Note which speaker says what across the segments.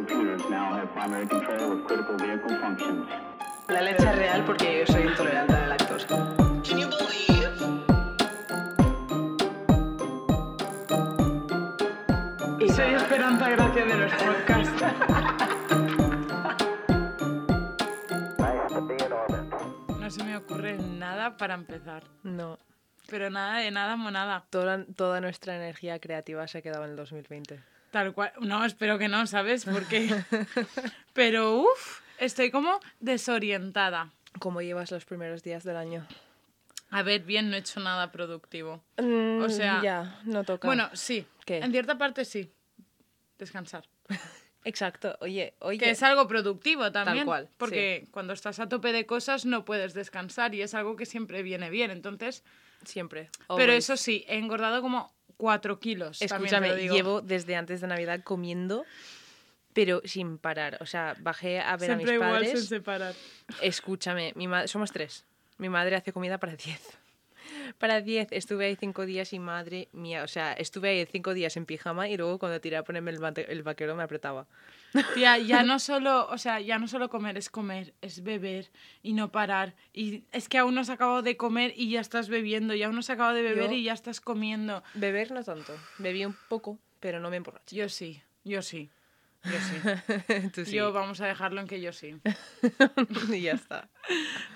Speaker 1: Railroad computers now have primary control of critical vehicle functions.
Speaker 2: La leche es real porque yo soy intolerante a la lactosa.
Speaker 3: Can you believe?
Speaker 2: Y
Speaker 4: Soy Esperanza Gracia de los podcasts. No se me ocurre nada para empezar.
Speaker 2: no,
Speaker 4: Pero nada de nada, monada.
Speaker 2: toda, toda nuestra energía creativa se ha quedado en el 2020.
Speaker 4: Tal cual. No, espero que no, ¿sabes? Porque. Pero uff, estoy como desorientada.
Speaker 2: ¿Cómo llevas los primeros días del año?
Speaker 4: A ver, bien, no he hecho nada productivo.
Speaker 2: Mm,
Speaker 4: sea,
Speaker 2: Ya, no toca.
Speaker 4: Bueno, sí.
Speaker 2: ¿Qué?
Speaker 4: En cierta parte sí. Descansar.
Speaker 2: Exacto. Oye, oye.
Speaker 4: Que es algo productivo también.
Speaker 2: cual, sí.
Speaker 4: Porque cuando estás a tope de cosas no puedes descansar y es algo que siempre viene bien. Entonces.
Speaker 2: Siempre.
Speaker 4: Pero eso sí, he engordado como 4 kilos.
Speaker 2: Escúchame,
Speaker 4: digo.
Speaker 2: llevo desde antes de Navidad comiendo, pero sin parar. O sea, bajé a ver
Speaker 4: Siempre
Speaker 2: a mis
Speaker 4: igual
Speaker 2: padres.
Speaker 4: sin separar.
Speaker 2: Escúchame, mi somos tres. Mi madre hace comida para 10. Para 10 estuve ahí cinco días y madre mía, o sea, estuve ahí cinco días en pijama y luego cuando tiré a ponerme el, vaquero me apretaba.
Speaker 4: Tía, ya no solo, o sea, ya no solo comer es comer, es beber y no parar. Y es que aún no has acabado de comer y ya estás bebiendo, y aún no has acabado de beber
Speaker 2: Yo-
Speaker 4: y ya estás comiendo.
Speaker 2: Beber no tanto, bebí un poco, pero no me emborraché.
Speaker 4: Yo sí, yo sí. Yo sí.
Speaker 2: Tú sí.
Speaker 4: Yo vamos a dejarlo en que yo sí.
Speaker 2: y ya está.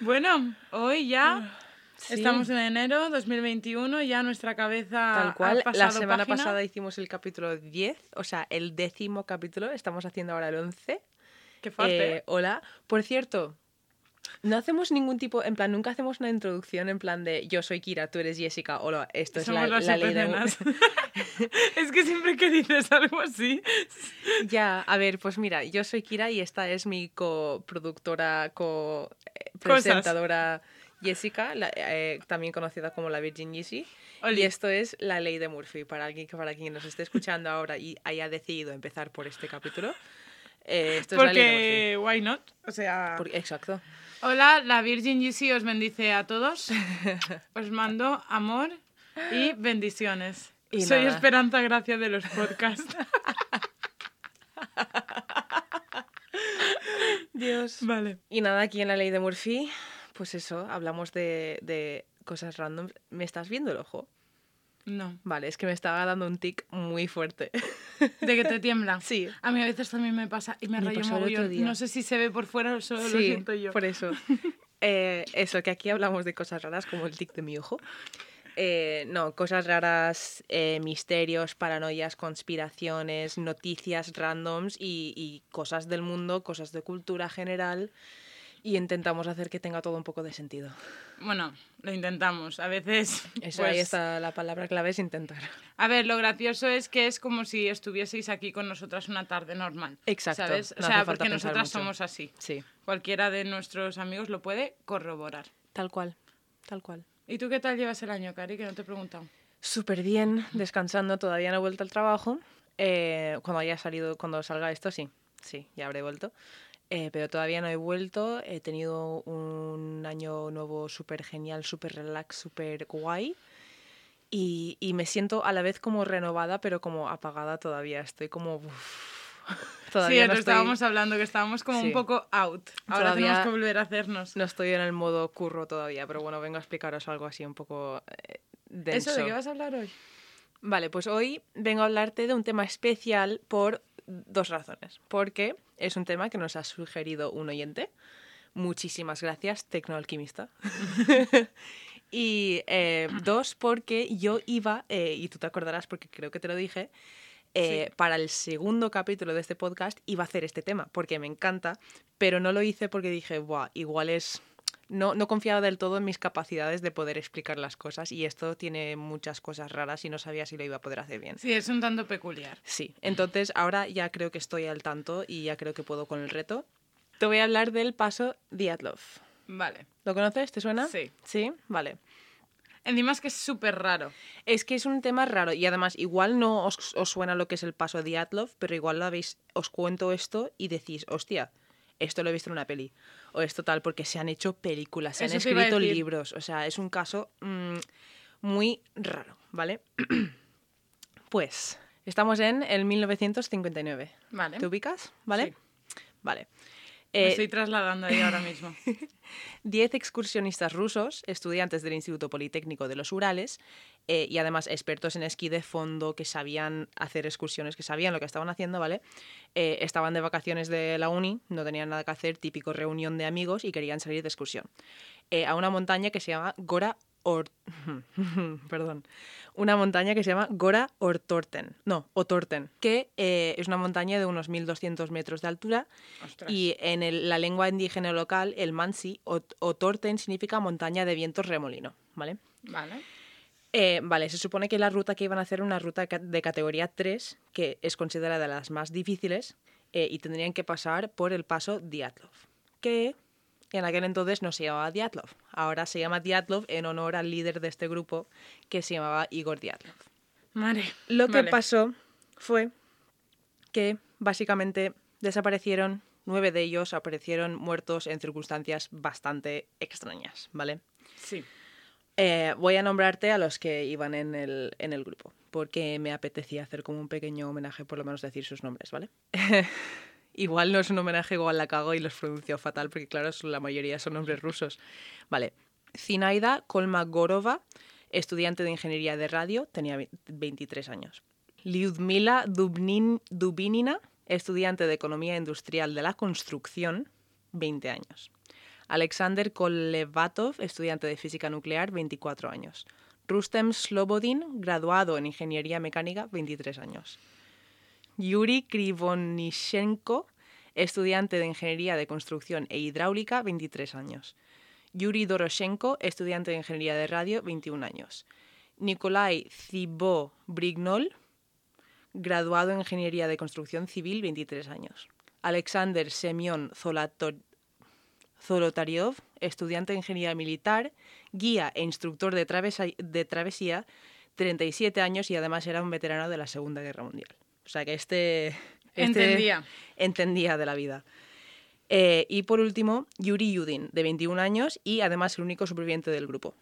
Speaker 4: Bueno, hoy ya
Speaker 2: Sí.
Speaker 4: estamos en enero 2021, ya nuestra cabeza
Speaker 2: Tal
Speaker 4: ha
Speaker 2: cual, la
Speaker 4: pasado
Speaker 2: semana
Speaker 4: página.
Speaker 2: pasada hicimos el capítulo 10, o sea, el décimo capítulo, estamos haciendo ahora el 11.
Speaker 4: Qué fuerte.
Speaker 2: Eh, hola. Por cierto, no hacemos ningún tipo, en plan, nunca hacemos una introducción en plan de yo soy Kira, tú eres Jessica, hola, esto es la,
Speaker 4: Somos las
Speaker 2: la ley de...
Speaker 4: es que siempre que dices algo así.
Speaker 2: Ya, a ver, pues mira, yo soy Kira y esta es mi coproductora, co-presentadora Jessica, la- eh, también conocida como la Virgin Yeezy.
Speaker 4: Oli.
Speaker 2: Y esto es la ley de Murphy. Para alguien que para quien nos esté escuchando ahora y haya decidido empezar por este capítulo, eh, esto es la ley de
Speaker 4: Porque, why not? O sea...
Speaker 2: Murphy. Porque- exacto.
Speaker 4: Hola, la Virgin GC os bendice a todos. Os mando amor y bendiciones.
Speaker 2: Y
Speaker 4: Soy
Speaker 2: nada.
Speaker 4: Esperanza Gracia de los podcasts.
Speaker 2: Dios.
Speaker 4: vale.
Speaker 2: Y nada, aquí en la ley de Murphy, pues eso, hablamos de, de cosas random. ¿Me estás viendo el ojo?
Speaker 4: No.
Speaker 2: Vale, es que me estaba dando un tic muy fuerte.
Speaker 4: De que te tiembla.
Speaker 2: Sí.
Speaker 4: A mí a veces también me pasa y me,
Speaker 2: Me
Speaker 4: rayo mogollón.
Speaker 2: día.
Speaker 4: No sé si se ve por fuera o solo lo siento yo.
Speaker 2: por eso. Eh, eso, que aquí hablamos de cosas raras como el tic de mi ojo. Eh, no, cosas raras, eh, misterios, paranoias, conspiraciones, noticias randoms y, y cosas del mundo, cosas de cultura general. Y intentamos hacer que tenga todo un poco de sentido.
Speaker 4: Bueno, lo intentamos. A veces.
Speaker 2: Eso
Speaker 4: pues,
Speaker 2: ahí está la palabra clave, es intentar.
Speaker 4: A ver, lo gracioso es que es como si estuvieseis aquí con nosotras una tarde normal.
Speaker 2: Exacto,
Speaker 4: ¿Sabes? O
Speaker 2: no
Speaker 4: sea,
Speaker 2: hace falta
Speaker 4: porque nosotras
Speaker 2: mucho.
Speaker 4: somos así.
Speaker 2: Sí,
Speaker 4: Cualquiera de nuestros amigos lo puede corroborar.
Speaker 2: tal cual, tal cual.
Speaker 4: ¿Y tú qué tal llevas el año, Cari? Que no te he preguntado.
Speaker 2: Súper bien, descansando, todavía no he vuelto al trabajo. Eh, cuando haya salido, cuando salga esto, sí, sí, ya habré vuelto. Eh, pero todavía no he vuelto. He tenido un año nuevo súper genial, súper relax, súper guay. Y, y me siento a la vez como renovada, pero como apagada todavía. Estoy como...
Speaker 4: sí,
Speaker 2: todavía
Speaker 4: lo
Speaker 2: no estoy,
Speaker 4: estábamos hablando, que estábamos como
Speaker 2: Sí.
Speaker 4: un poco out. Ahora
Speaker 2: Todavía-
Speaker 4: tenemos que volver a hacernos.
Speaker 2: no estoy en el modo curro todavía, pero bueno, vengo a explicaros algo así un poco eh, denso.
Speaker 4: ¿Eso de qué vas a hablar hoy?
Speaker 2: Vale, pues hoy vengo a hablarte de un tema especial por dos razones. Porque es un tema que nos ha sugerido un oyente. Muchísimas gracias, Tecnoalquimista. y eh, dos, porque yo iba, eh, y tú te acordarás porque creo que te lo dije, eh,
Speaker 4: Sí.
Speaker 2: para el segundo capítulo de este podcast iba a hacer este tema, porque me encanta, pero no lo hice porque dije, Buah, igual es... No, no confiaba del todo en mis capacidades de poder explicar las cosas y esto tiene muchas cosas raras y no sabía si lo iba a poder hacer bien.
Speaker 4: Sí, es un tanto peculiar.
Speaker 2: Sí, entonces ahora ya creo que estoy al tanto y ya creo que puedo con el reto. Te voy a hablar del paso Diatlov.
Speaker 4: Vale.
Speaker 2: ¿Lo conoces? ¿Te suena?
Speaker 4: Sí.
Speaker 2: Sí, vale.
Speaker 4: Encima es que es súper raro.
Speaker 2: Es que es un tema raro y además igual no os, os suena lo que es el paso Diatlov, pero igual lo habéis, os cuento esto y decís, hostia, esto lo he visto en una peli. O esto tal, porque se han hecho películas, se han
Speaker 4: Eso
Speaker 2: escrito libros. O sea, es un caso mm, muy raro, ¿vale? pues Estamos en el 1959.
Speaker 4: Vale.
Speaker 2: ¿Te ubicas? ¿Vale?
Speaker 4: Sí.
Speaker 2: Vale.
Speaker 4: Me
Speaker 2: Eh,
Speaker 4: estoy trasladando ahí ahora mismo.
Speaker 2: 10 excursionistas rusos, estudiantes del Instituto Politécnico de los Urales eh, y además expertos en esquí de fondo que sabían hacer excursiones, que sabían lo que estaban haciendo, ¿vale? Eh, estaban de vacaciones de la uni, no tenían nada que hacer, típico reunión de amigos y querían salir de excursión. Eh, a una montaña que se llama Gora Or... Perdón. Una montaña que se llama Gora Ortorten. No, Otorten, que eh, es una montaña de unos 1200 metros de altura
Speaker 4: Ostras.
Speaker 2: y en el- la lengua indígena local, el mansi o, o torten significa montaña de vientos remolino, ¿vale?
Speaker 4: Vale.
Speaker 2: Eh, vale, se supone que la ruta que iban a hacer era una ruta de categoría 3, que es considerada de las más difíciles, eh, y tendrían que pasar por el paso Diatlov, que en aquel entonces no se llamaba Diatlov. Ahora se llama Diatlov en honor al líder de este grupo, que se llamaba Igor Diatlov.
Speaker 4: Vale.
Speaker 2: Lo que
Speaker 4: Vale.
Speaker 2: pasó fue que básicamente desaparecieron, nueve de ellos aparecieron muertos en circunstancias bastante extrañas, ¿vale?
Speaker 4: Sí.
Speaker 2: Eh, voy a nombrarte a los que iban en el, en el grupo, porque me apetecía hacer como un pequeño homenaje, por lo menos decir sus nombres, ¿vale? igual no es un homenaje, igual la cago y los pronuncio fatal, porque claro, la mayoría son nombres rusos. Vale. Zinaida Kolmagorova, estudiante de ingeniería de radio, tenía ve- 23 años. Lyudmila Dubnin- Dubinina, estudiante de economía industrial de la construcción, 20 años. Alexander Kolevatov, estudiante de física nuclear, 24 años. Rustem Slobodin, graduado en ingeniería mecánica, 23 años. Yuri Krivonishenko, estudiante de ingeniería de construcción e hidráulica, 23 años. Yuri Doroshenko, estudiante de ingeniería de radio, 21 años. Nikolai Zibo Brignol, graduado en ingeniería de construcción civil, 23 años. Alexander Semyon Zolator- Zolotariov, estudiante de ingeniería militar, guía e instructor de, de travesía, 37 años y además era un veterano de la Segunda Guerra Mundial. O sea que este... este
Speaker 4: Entendía.
Speaker 2: Entendía de la vida. Eh, y por último, Yuri Yudin, de 21 años y además el único superviviente del grupo.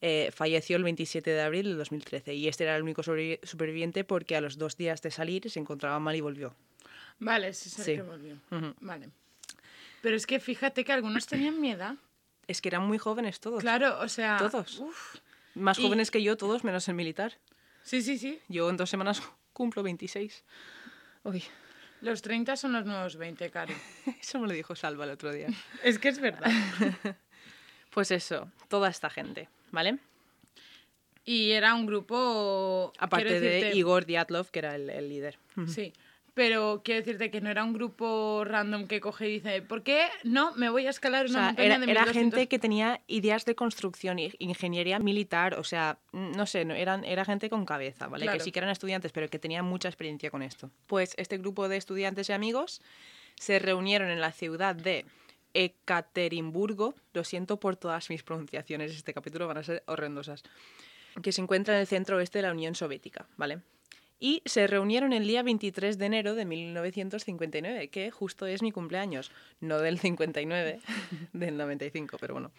Speaker 2: Eh, falleció el 27 de abril de 2013 y este era el único superviviente porque a los dos días de salir se encontraba mal y volvió.
Speaker 4: Vale, ese es el
Speaker 2: Sí.
Speaker 4: que volvió.
Speaker 2: Ujú.
Speaker 4: Vale. Pero es que fíjate que algunos tenían miedo.
Speaker 2: Es que eran muy jóvenes todos.
Speaker 4: Claro, o sea.
Speaker 2: Todos.
Speaker 4: uf.
Speaker 2: Más
Speaker 4: Y-
Speaker 2: jóvenes que yo, todos menos el militar.
Speaker 4: Sí, sí, sí.
Speaker 2: Yo en dos semanas cumplo 26. Uy,
Speaker 4: Los 30 son los nuevos 20, Cari.
Speaker 2: eso me lo dijo Salva el otro día.
Speaker 4: Es que es verdad.
Speaker 2: Pues eso, toda esta gente, ¿vale?
Speaker 4: Y era un grupo.
Speaker 2: Aparte de Igor Diatlov, que era el, el líder.
Speaker 4: Sí. Pero quiero decirte que no era un grupo random que coge y dice, ¿por qué no me voy a escalar
Speaker 2: O
Speaker 4: una
Speaker 2: sea,
Speaker 4: montaña
Speaker 2: era,
Speaker 4: de
Speaker 2: era
Speaker 4: 1200?
Speaker 2: gente que tenía ideas de construcción, ingeniería militar, o sea, no sé, no, eran, era gente con cabeza, ¿vale?
Speaker 4: Claro.
Speaker 2: Que sí que eran estudiantes, pero que tenían mucha experiencia con esto. Pues este grupo de estudiantes y amigos se reunieron en la ciudad de Ekaterimburgo, lo siento por todas mis pronunciaciones, este capítulo van a ser horrendosas, que se encuentra en el centro oeste de la Unión Soviética, ¿vale? Y se reunieron el día 23 de enero de 1959, que justo es mi cumpleaños. No del 59, del 95, pero bueno.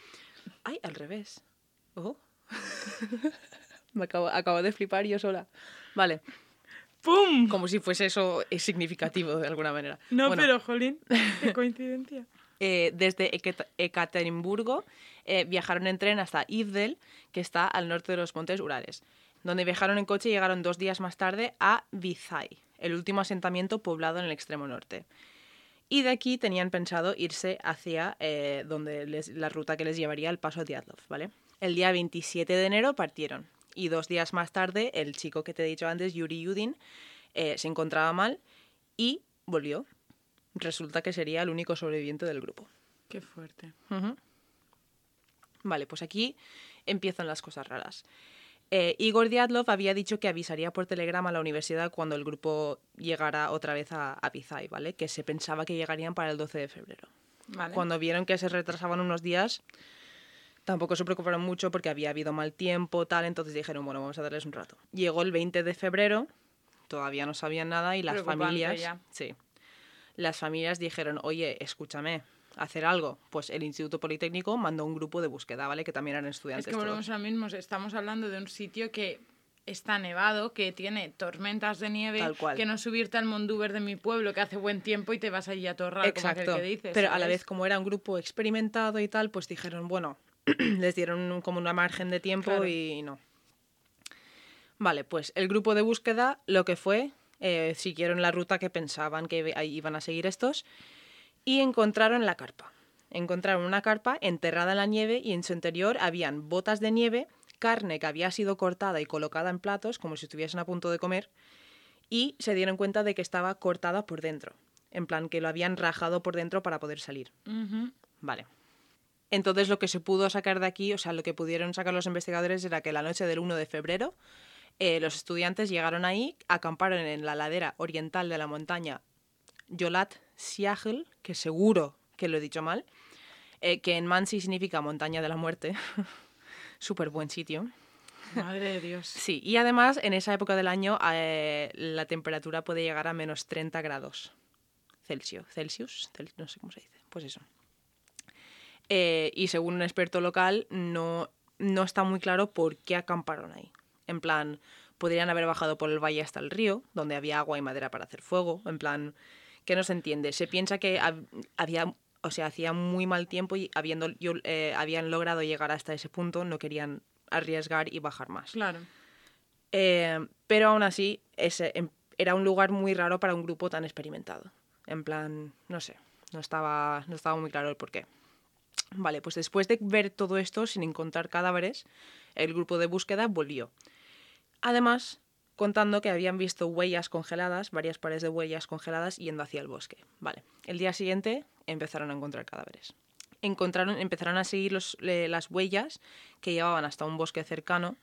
Speaker 2: Ay, al revés. Oh. Me acabo, acabo de flipar yo sola. Vale,
Speaker 4: ¡Pum!
Speaker 2: como si fuese eso eh, significativo de alguna manera.
Speaker 4: No,
Speaker 2: Bueno,
Speaker 4: pero, jolín, qué coincidencia.
Speaker 2: eh, desde Ekaterimburgo eh, viajaron en tren hasta Ivdel, que está al norte de los montes Urales, donde viajaron en coche y llegaron dos días más tarde a Vizay, el último asentamiento poblado en el extremo norte. Y de aquí tenían pensado irse hacia eh, donde les- la ruta que les llevaría al paso Diatlov, ¿vale? El día 27 de enero partieron y dos días más tarde el chico que te he dicho antes, Yuri Yudin, eh, se encontraba mal y volvió. Resulta que sería el único sobreviviente del grupo.
Speaker 4: Qué fuerte.
Speaker 2: Vale, pues aquí empiezan las cosas raras. Eh, Igor Diatlov había dicho que avisaría por telegrama a la universidad cuando el grupo llegara otra vez a, a Pizay, ¿vale? Que se pensaba que llegarían para el 12 de febrero.
Speaker 4: Vale.
Speaker 2: Cuando vieron que se retrasaban unos días, tampoco se preocuparon mucho porque había habido mal tiempo, tal, entonces dijeron, bueno, vamos a darles un rato. Llegó el 20 de febrero, todavía no sabían nada y las familias,
Speaker 4: ya.
Speaker 2: sí, las familias dijeron, oye, escúchame, hacer algo. Pues el Instituto Politécnico mandó un grupo de búsqueda, ¿vale? Que también eran
Speaker 4: Es
Speaker 2: estudiantes.
Speaker 4: que volvemos
Speaker 2: todos.
Speaker 4: a lo mismo. Estamos hablando de un sitio que está nevado, que tiene tormentas de nieve,
Speaker 2: Tal cual.
Speaker 4: que no subirte al Mondúber de mi pueblo, que hace buen tiempo y te vas allí a torrar, como aquel
Speaker 2: Exacto.
Speaker 4: que dices.
Speaker 2: Pero a la vez, como era un grupo experimentado y tal, pues dijeron, bueno, les dieron un- como una margen de tiempo
Speaker 4: Claro.
Speaker 2: y no. Vale, pues el grupo de búsqueda lo que fue, eh, siguieron la ruta que pensaban que iban a seguir estos y encontraron la carpa. Encontraron una carpa enterrada en la nieve y en su interior habían botas de nieve, carne que había sido cortada y colocada en platos como si estuviesen a punto de comer y se dieron cuenta de que estaba cortada por dentro. En plan, que lo habían rajado por dentro para poder salir. Vale. Entonces lo que se pudo sacar de aquí, o sea, lo que pudieron sacar los investigadores era que la noche del 1 de febrero eh, los estudiantes llegaron ahí, acamparon en la ladera oriental de la montaña Yolat Siagel, que seguro que lo he dicho mal, eh, que en Mansi significa montaña de la muerte. Súper buen sitio.
Speaker 4: Madre de Dios.
Speaker 2: Sí, y además en esa época del año eh, la temperatura puede llegar a menos 30 grados Celsius. Celsius, Cel- no sé cómo se dice. Pues eso. Eh, y según un experto local, no, no está muy claro por qué acamparon ahí. En plan, podrían haber bajado por el valle hasta el río, donde había agua y madera para hacer fuego. En plan, que no se entiende. Se piensa que hab- había, o sea, hacía muy mal tiempo y habiendo, yo- eh, habían logrado llegar hasta ese punto, no querían arriesgar y bajar más.
Speaker 4: Claro.
Speaker 2: Eh, pero aún así, ese, em- era un lugar muy raro para un grupo tan experimentado. En plan, no sé, no estaba, no estaba muy claro el porqué. Vale, pues después de ver todo esto sin encontrar cadáveres, el grupo de búsqueda volvió. Además, contando que habían visto huellas congeladas, varias pares de huellas congeladas yendo hacia el bosque. Vale, el día siguiente empezaron a encontrar cadáveres. Encontraron, empezaron a seguir las huellas que llevaban hasta un bosque cercano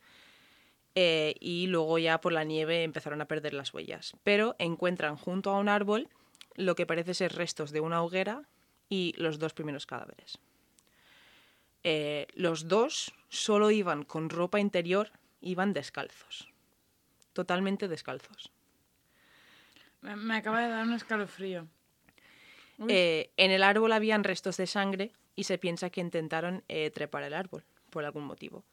Speaker 2: eh, y luego ya por la nieve empezaron a perder las huellas. Pero encuentran junto a un árbol lo que parece ser restos de una hoguera y los dos primeros cadáveres. Eh, los dos solo iban con ropa interior, iban descalzos. Totalmente descalzos.
Speaker 4: Me, me acaba de dar un escalofrío.
Speaker 2: Eh, en el árbol habían restos de sangre y se piensa que intentaron eh, trepar el árbol por algún motivo.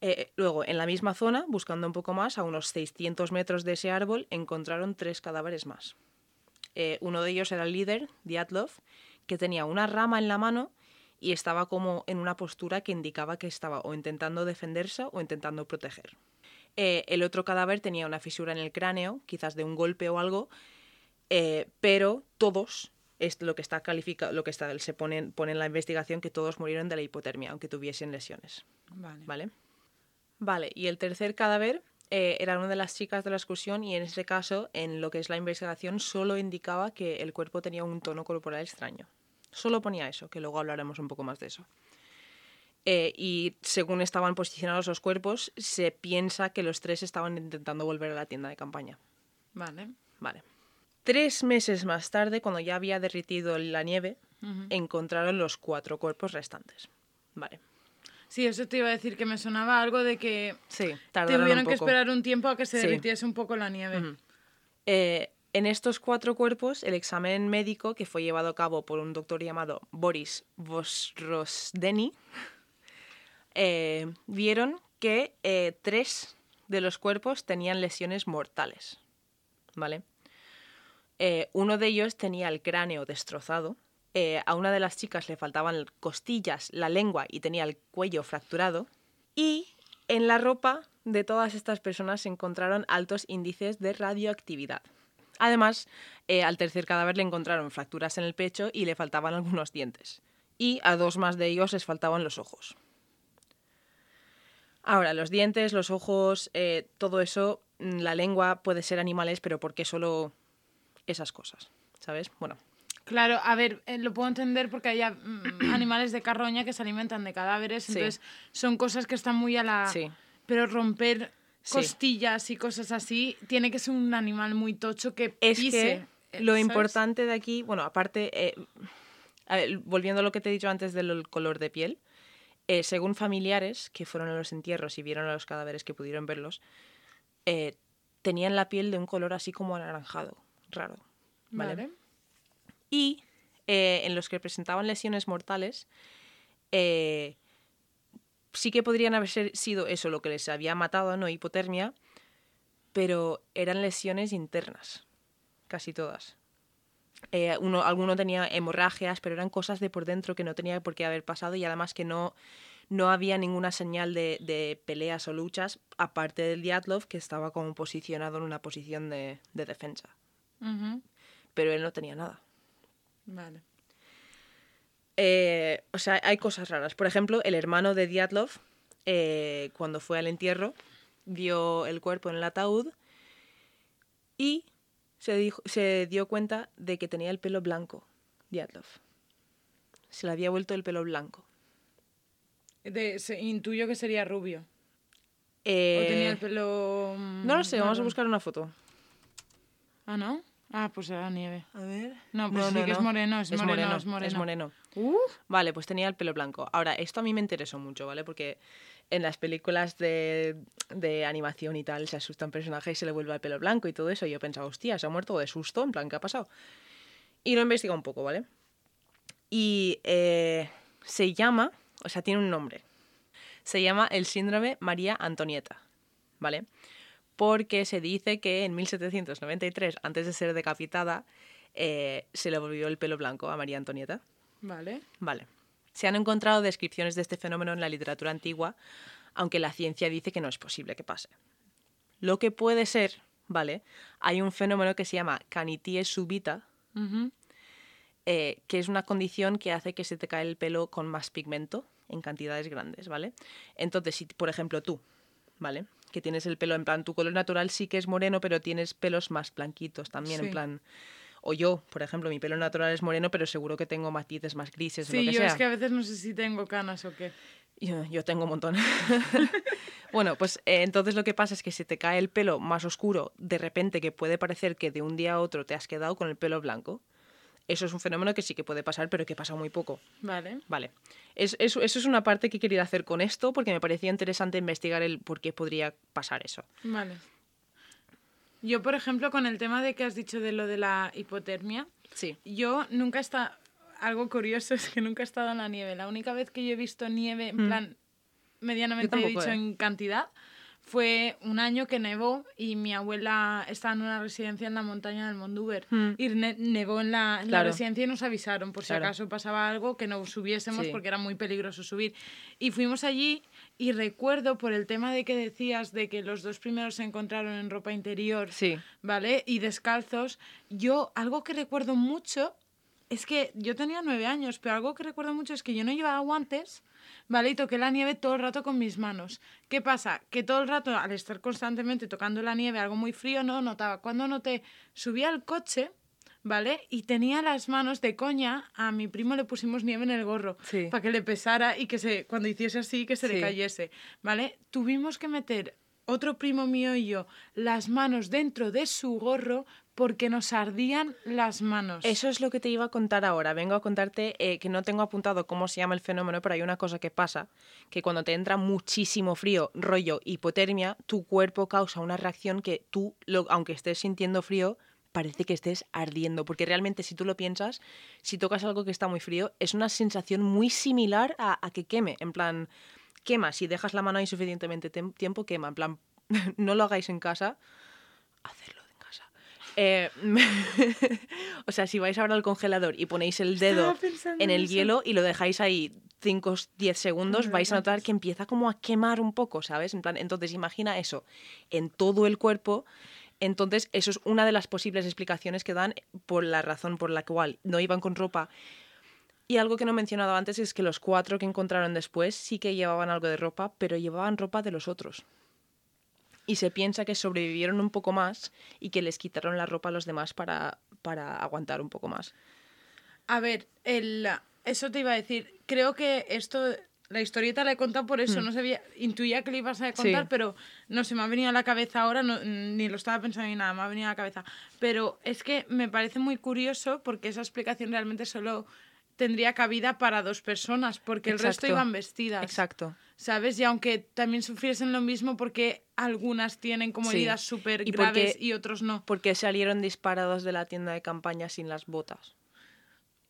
Speaker 2: Eh, luego, en la misma zona, buscando un poco más, a unos 600 metros de ese árbol, encontraron tres cadáveres más. Uno de ellos era el líder, Diatlov, que tenía una rama en la mano y estaba como en una postura que indicaba que estaba o intentando defenderse o intentando proteger. Eh, el otro cadáver tenía una fisura en el cráneo, quizás de un golpe o algo, eh, pero todos, es lo que está calificado, lo que está, se pone, pone en la investigación que todos murieron de la hipotermia, aunque tuviesen lesiones.
Speaker 4: Vale.
Speaker 2: ¿Vale? Vale, y el tercer cadáver eh, era una de las chicas de la excursión y en este caso, en lo que es la investigación, solo indicaba que el cuerpo tenía un tono corporal extraño. Solo ponía eso, que luego hablaremos un poco más de eso. Eh, y según estaban posicionados los cuerpos, se piensa que los tres estaban intentando volver a la tienda de campaña.
Speaker 4: Vale.
Speaker 2: Vale. Tres meses más tarde, cuando ya había derritido la nieve, encontraron los cuatro cuerpos restantes. Vale.
Speaker 4: Sí, eso te iba a decir que me sonaba algo de que
Speaker 2: Sí, tardaron
Speaker 4: tuvieron
Speaker 2: un
Speaker 4: que
Speaker 2: poco.
Speaker 4: esperar un tiempo a que se
Speaker 2: Sí.
Speaker 4: derritiese un poco la nieve.
Speaker 2: Eh, en estos cuatro cuerpos, el examen médico que fue llevado a cabo por un doctor llamado Boris Vostrosdeny, eh, vieron que eh, tres de los cuerpos tenían lesiones mortales. ¿Vale? Eh, uno de ellos tenía el cráneo destrozado. a una de las chicas le faltaban costillas, la lengua y tenía el cuello fracturado. Y en la ropa de todas estas personas se encontraron altos índices de radioactividad. Además, al tercer cadáver le encontraron fracturas en el pecho y le faltaban algunos dientes. Y a dos más de ellos les faltaban los ojos. Ahora, los dientes, los ojos, eh, todo eso, mm, la lengua puede ser animales, pero ¿por qué solo esas cosas? ¿Sabes? Bueno,
Speaker 4: Claro, a ver, eh, lo puedo entender porque hay mm, animales de carroña que se alimentan de cadáveres,
Speaker 2: Sí.
Speaker 4: entonces son cosas que están muy a la...
Speaker 2: sí.
Speaker 4: Pero romper
Speaker 2: Sí.
Speaker 4: costillas y cosas así, tiene que ser un animal muy tocho que
Speaker 2: Es
Speaker 4: pise.
Speaker 2: que
Speaker 4: eh,
Speaker 2: lo
Speaker 4: ¿sabes?
Speaker 2: importante de aquí, bueno, aparte, eh, a ver, volviendo a lo que te he dicho antes del color de piel, eh, según familiares que fueron a los entierros y vieron a los cadáveres que pudieron verlos, eh, tenían la piel de un color así como anaranjado, raro. ¿vale?
Speaker 4: Vale.
Speaker 2: Y eh, en los que presentaban lesiones mortales, sí que podrían haber sido eso lo que les había matado, no hipotermia, pero eran lesiones internas, casi todas. Eh, uno, alguno tenía hemorragias, pero eran cosas de por dentro que no tenía por qué haber pasado y además que no, no había ninguna señal de, de peleas o luchas, aparte del Diatlov, que estaba como posicionado en una posición de, de defensa. Pero él no tenía nada.
Speaker 4: Vale.
Speaker 2: Eh, o sea, hay cosas raras. Por ejemplo, el hermano de Diatlov, eh, cuando fue al entierro, vio el cuerpo en el ataúd y se, dijo- se dio cuenta de que tenía el pelo blanco, Diatlov. Se le había vuelto el pelo blanco.
Speaker 4: De- se- intuyo que sería rubio. o
Speaker 2: Eh,
Speaker 4: tenía el pelo. mm,
Speaker 2: No lo sé, vamos a buscar una foto.
Speaker 4: Ah, ¿no? Ah, pues era nieve.
Speaker 2: A ver.
Speaker 4: No, pues sí que es moreno, es moreno, es moreno.
Speaker 2: Es moreno.
Speaker 4: Uh,
Speaker 2: Vale, pues tenía el pelo blanco. Ahora, esto a mí me interesó mucho, ¿vale? Porque en las películas de, de animación y tal se asusta un personaje y se le vuelve el pelo blanco y todo eso. Y yo pensaba, hostia, se ha muerto de susto, en plan, ¿qué ha pasado? Y lo he investigado un poco, ¿vale? Y eh, se llama, o sea, tiene un nombre. Se llama el síndrome María Antonieta, ¿vale? Porque se dice que en 1793, antes de ser decapitada, eh, se le volvió el pelo blanco a María Antonieta.
Speaker 4: vale.
Speaker 2: Vale. Se han encontrado descripciones de este fenómeno en la literatura antigua, aunque la ciencia dice que no es posible que pase. Lo que puede ser, ¿vale? Hay un fenómeno que se llama canitie subita, eh, que es una condición que hace que se te cae el pelo con más pigmento en cantidades grandes, ¿vale? Entonces, si por ejemplo tú, ¿vale? Que tienes el pelo en plan, tu color natural sí que es moreno, pero tienes pelos más blanquitos también,
Speaker 4: Sí.
Speaker 2: en plan. O yo, por ejemplo, mi pelo natural es moreno, pero seguro que tengo matices más grises o
Speaker 4: Sí,
Speaker 2: lo que
Speaker 4: yo
Speaker 2: sea.
Speaker 4: es que a veces no sé si tengo canas o qué.
Speaker 2: Yo, yo tengo un montón. bueno, pues eh, entonces lo que pasa es que si te cae el pelo más oscuro, de repente que puede parecer que de un día a otro te has quedado con el pelo blanco. Eso es un fenómeno que sí que puede pasar, pero que pasa muy poco.
Speaker 4: Vale.
Speaker 2: Vale. Es- es- eso es una parte que querido hacer con esto porque me parecía interesante investigar el por qué podría pasar eso.
Speaker 4: Vale. Yo, por ejemplo, con el tema de que has dicho de lo de la hipotermia,
Speaker 2: Sí.
Speaker 4: yo nunca he estado... Algo curioso es que nunca he estado en la nieve. La única vez que yo he visto nieve, en plan, medianamente
Speaker 2: Mm.
Speaker 4: He dicho
Speaker 2: ¿eh?
Speaker 4: en cantidad, fue un año que nevó y mi abuela estaba en una residencia en la montaña del Mondúber.
Speaker 2: Mm.
Speaker 4: Y ne- nevó en la, en la
Speaker 2: Claro.
Speaker 4: residencia y nos avisaron por si
Speaker 2: Claro.
Speaker 4: acaso pasaba algo que no subiésemos
Speaker 2: Sí.
Speaker 4: porque era muy peligroso subir. Y fuimos allí y recuerdo por el tema de que decías de que los dos primeros se encontraron en ropa interior,
Speaker 2: Sí.
Speaker 4: ¿vale? Y descalzos. Yo, algo que recuerdo mucho es que yo tenía nueve años, pero algo que recuerdo mucho es que yo no llevaba guantes, ¿vale? Y toqué la nieve todo el rato con mis manos. ¿Qué pasa? Que todo el rato, al estar constantemente tocando la nieve, algo muy frío, no notaba. Cuando noté, subí al coche, ¿vale? Y tenía las manos de coña, a mi primo le pusimos nieve en el gorro,
Speaker 2: Sí.
Speaker 4: para que le pesara y que se, cuando hiciese así, que se le cayese, ¿vale? Tuvimos que meter otro primo mío y yo las manos dentro de su gorro porque nos ardían las manos.
Speaker 2: Eso es lo que te iba a contar ahora. Vengo a contarte eh, que no tengo apuntado cómo se llama el fenómeno, pero hay una cosa que pasa, que cuando te entra muchísimo frío, rollo hipotermia, tu cuerpo causa una reacción que tú, lo- aunque estés sintiendo frío, parece que estés ardiendo, porque realmente si tú lo piensas, si tocas algo que está muy frío, es una sensación muy similar a, a que queme, en plan, quema, si dejas la mano ahí suficientemente tem- tiempo, quema, en plan, no lo hagáis en casa, hacerlo en casa. Eh, o sea, si vais ahora al congelador y ponéis el dedo en el
Speaker 4: eso.
Speaker 2: hielo y lo dejáis ahí 5 o 10 segundos, vais a notar que empieza como a quemar un poco, ¿sabes? En plan, entonces imagina eso en todo el cuerpo. Entonces, eso es una de las posibles explicaciones que dan por la razón por la cual no iban con ropa. Y algo que no he mencionado antes es que los cuatro que encontraron después sí que llevaban algo de ropa, pero llevaban ropa de los otros. Y se piensa que sobrevivieron un poco más y que les quitaron la ropa a los demás para, para aguantar un poco más.
Speaker 4: A ver, el, eso te iba a decir. Creo que esto, la historieta la he contado por eso. No sabía, intuía que le ibas a contar,
Speaker 2: Hmm. Sí.
Speaker 4: pero no se me ha venido a la cabeza ahora, no- ni lo estaba pensando ni nada, me ha venido a la cabeza. Pero es que me parece muy curioso porque esa explicación realmente solo tendría cabida para dos personas, porque el resto iban vestidas.
Speaker 2: Exacto.
Speaker 4: ¿Sabes? Y aunque también sufriesen lo mismo porque algunas tienen como
Speaker 2: Sí.
Speaker 4: heridas súper graves
Speaker 2: porque-
Speaker 4: y otros no.
Speaker 2: Porque salieron disparados de la tienda de campaña sin las botas.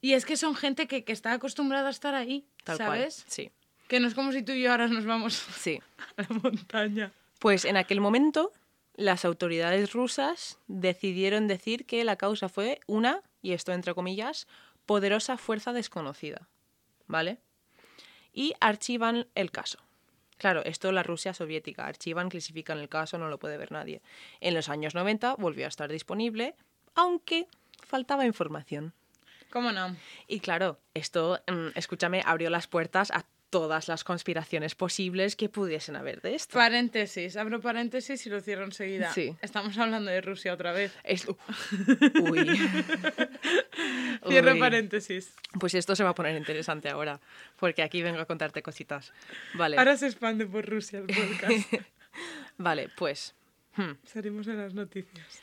Speaker 4: Y es que son gente que, que está acostumbrada a estar ahí,
Speaker 2: Tal
Speaker 4: ¿sabes?
Speaker 2: cual. Sí.
Speaker 4: Que no es como si tú y yo ahora nos vamos
Speaker 2: Sí.
Speaker 4: a la montaña.
Speaker 2: Pues en aquel momento las autoridades rusas decidieron decir que la causa fue una, y esto entre comillas, poderosa fuerza desconocida. ¿Vale? Y archivan el caso. Claro, esto la Rusia soviética. Archivan, clasifican el caso, no lo puede ver nadie. En los años 90 volvió a estar disponible, aunque faltaba información.
Speaker 4: ¿Cómo no?
Speaker 2: Y claro, esto, mm, escúchame, abrió las puertas a todas las conspiraciones posibles que pudiesen haber de esto.
Speaker 4: Paréntesis, abro paréntesis y lo cierro enseguida.
Speaker 2: Sí.
Speaker 4: Estamos hablando de Rusia otra vez.
Speaker 2: Es- Uy.
Speaker 4: Cierro
Speaker 2: Uy.
Speaker 4: paréntesis.
Speaker 2: Pues esto se va a poner interesante ahora, porque aquí vengo a contarte cositas. Vale,
Speaker 4: Ahora se expande por Rusia el podcast.
Speaker 2: vale, pues hmm,
Speaker 4: Salimos en las noticias.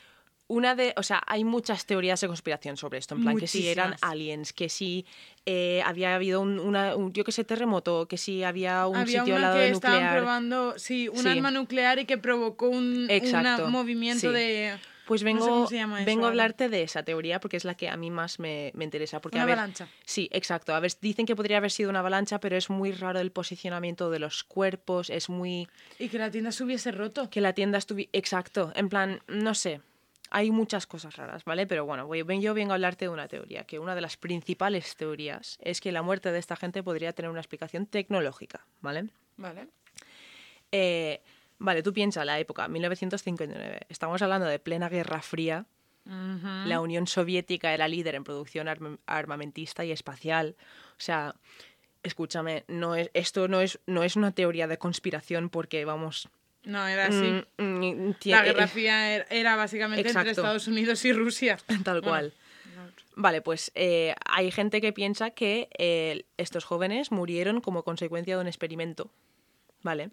Speaker 2: Una de, o sea, hay muchas teorías de conspiración sobre esto, en plan que si eran aliens, que si eh, había habido un, una, un, yo que sé, terremoto, que si había un
Speaker 4: Había
Speaker 2: sitio al lado
Speaker 4: que
Speaker 2: de
Speaker 4: estaban probando, sí, un
Speaker 2: Sí.
Speaker 4: arma nuclear y que provocó un movimiento
Speaker 2: sí.
Speaker 4: de...
Speaker 2: Pues
Speaker 4: no sé
Speaker 2: vengo,
Speaker 4: eso
Speaker 2: vengo a hablarte de esa teoría porque es la que a mí más me, me interesa. Porque,
Speaker 4: Una
Speaker 2: a ver,
Speaker 4: avalancha.
Speaker 2: Sí, exacto. A ver, dicen que podría haber sido una avalancha, pero es muy raro el posicionamiento de los cuerpos, es muy...
Speaker 4: Y que la tienda se hubiese roto.
Speaker 2: Que la tienda estuviera... Exacto, en plan, no sé. Hay muchas cosas raras, ¿vale? Pero bueno, voy- yo vengo a hablarte de una teoría, que una de las principales teorías es que la muerte de esta gente podría tener una explicación tecnológica, ¿vale?
Speaker 4: Vale.
Speaker 2: Eh, vale, tú piensa la época, 1959. Estamos hablando de plena Guerra Fría. La Unión Soviética era líder en producción arm- armamentista y espacial. O sea, escúchame, no es, esto no es, no es una teoría de conspiración porque, vamos...
Speaker 4: No, era así.
Speaker 2: mm, mm,
Speaker 4: la Guerra
Speaker 2: eh,
Speaker 4: Fría era, era básicamente entre. Estados Unidos y Rusia.
Speaker 2: Tal
Speaker 4: Bueno,
Speaker 2: cual. Vale, pues eh, hay gente que piensa que eh, estos jóvenes murieron como consecuencia de un experimento, ¿vale?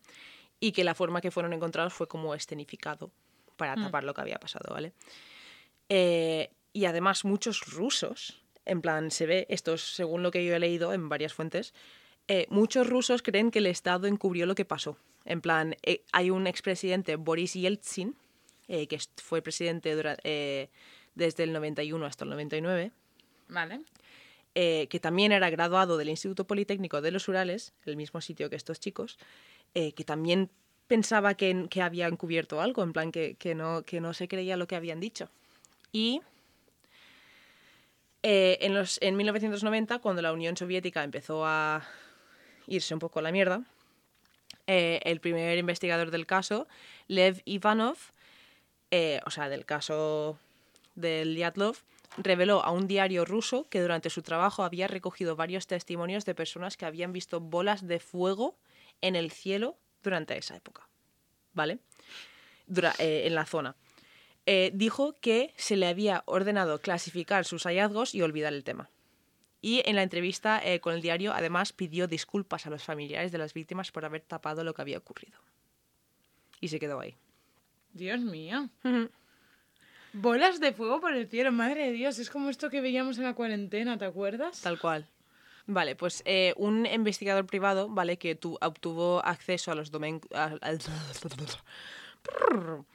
Speaker 2: Y que la forma que fueron encontrados fue como escenificado para tapar lo que había pasado, ¿vale? Eh, y además muchos rusos, en plan, se ve, esto es según lo que yo he leído en varias fuentes, muchos rusos creen que el Estado encubrió lo que pasó. En plan, eh, hay un expresidente, Boris Yeltsin, eh, que fue presidente dura- eh, desde el 91 hasta el 99,
Speaker 4: Vale.
Speaker 2: eh, que también era graduado del Instituto Politécnico de los Urales, el mismo sitio que estos chicos, eh, que también pensaba que, que habían cubierto algo, en plan que, que no, que no se creía lo que habían dicho. Y eh, en, los, en 1990, cuando la Unión Soviética empezó a irse un poco a la mierda, eh, el primer investigador del caso, Lev Ivanov, eh, o sea, del caso del Dyatlov, reveló a un diario ruso que durante su trabajo había recogido varios testimonios de personas que habían visto bolas de fuego en el cielo durante esa época. ¿Vale? Eh, en la zona. Dijo que se le había ordenado clasificar sus hallazgos y olvidar el tema. Y en la entrevista eh, con el diario, además, pidió disculpas a los familiares de las víctimas por haber tapado lo que había ocurrido. Y se quedó ahí.
Speaker 4: Dios mío. Bolas de fuego por el cielo, madre de Dios. Es como esto que veíamos en la cuarentena, ¿te acuerdas?
Speaker 2: Tal cual. Vale, pues eh, un investigador privado, ¿vale? Que tu, obtuvo acceso a los domen... a- al-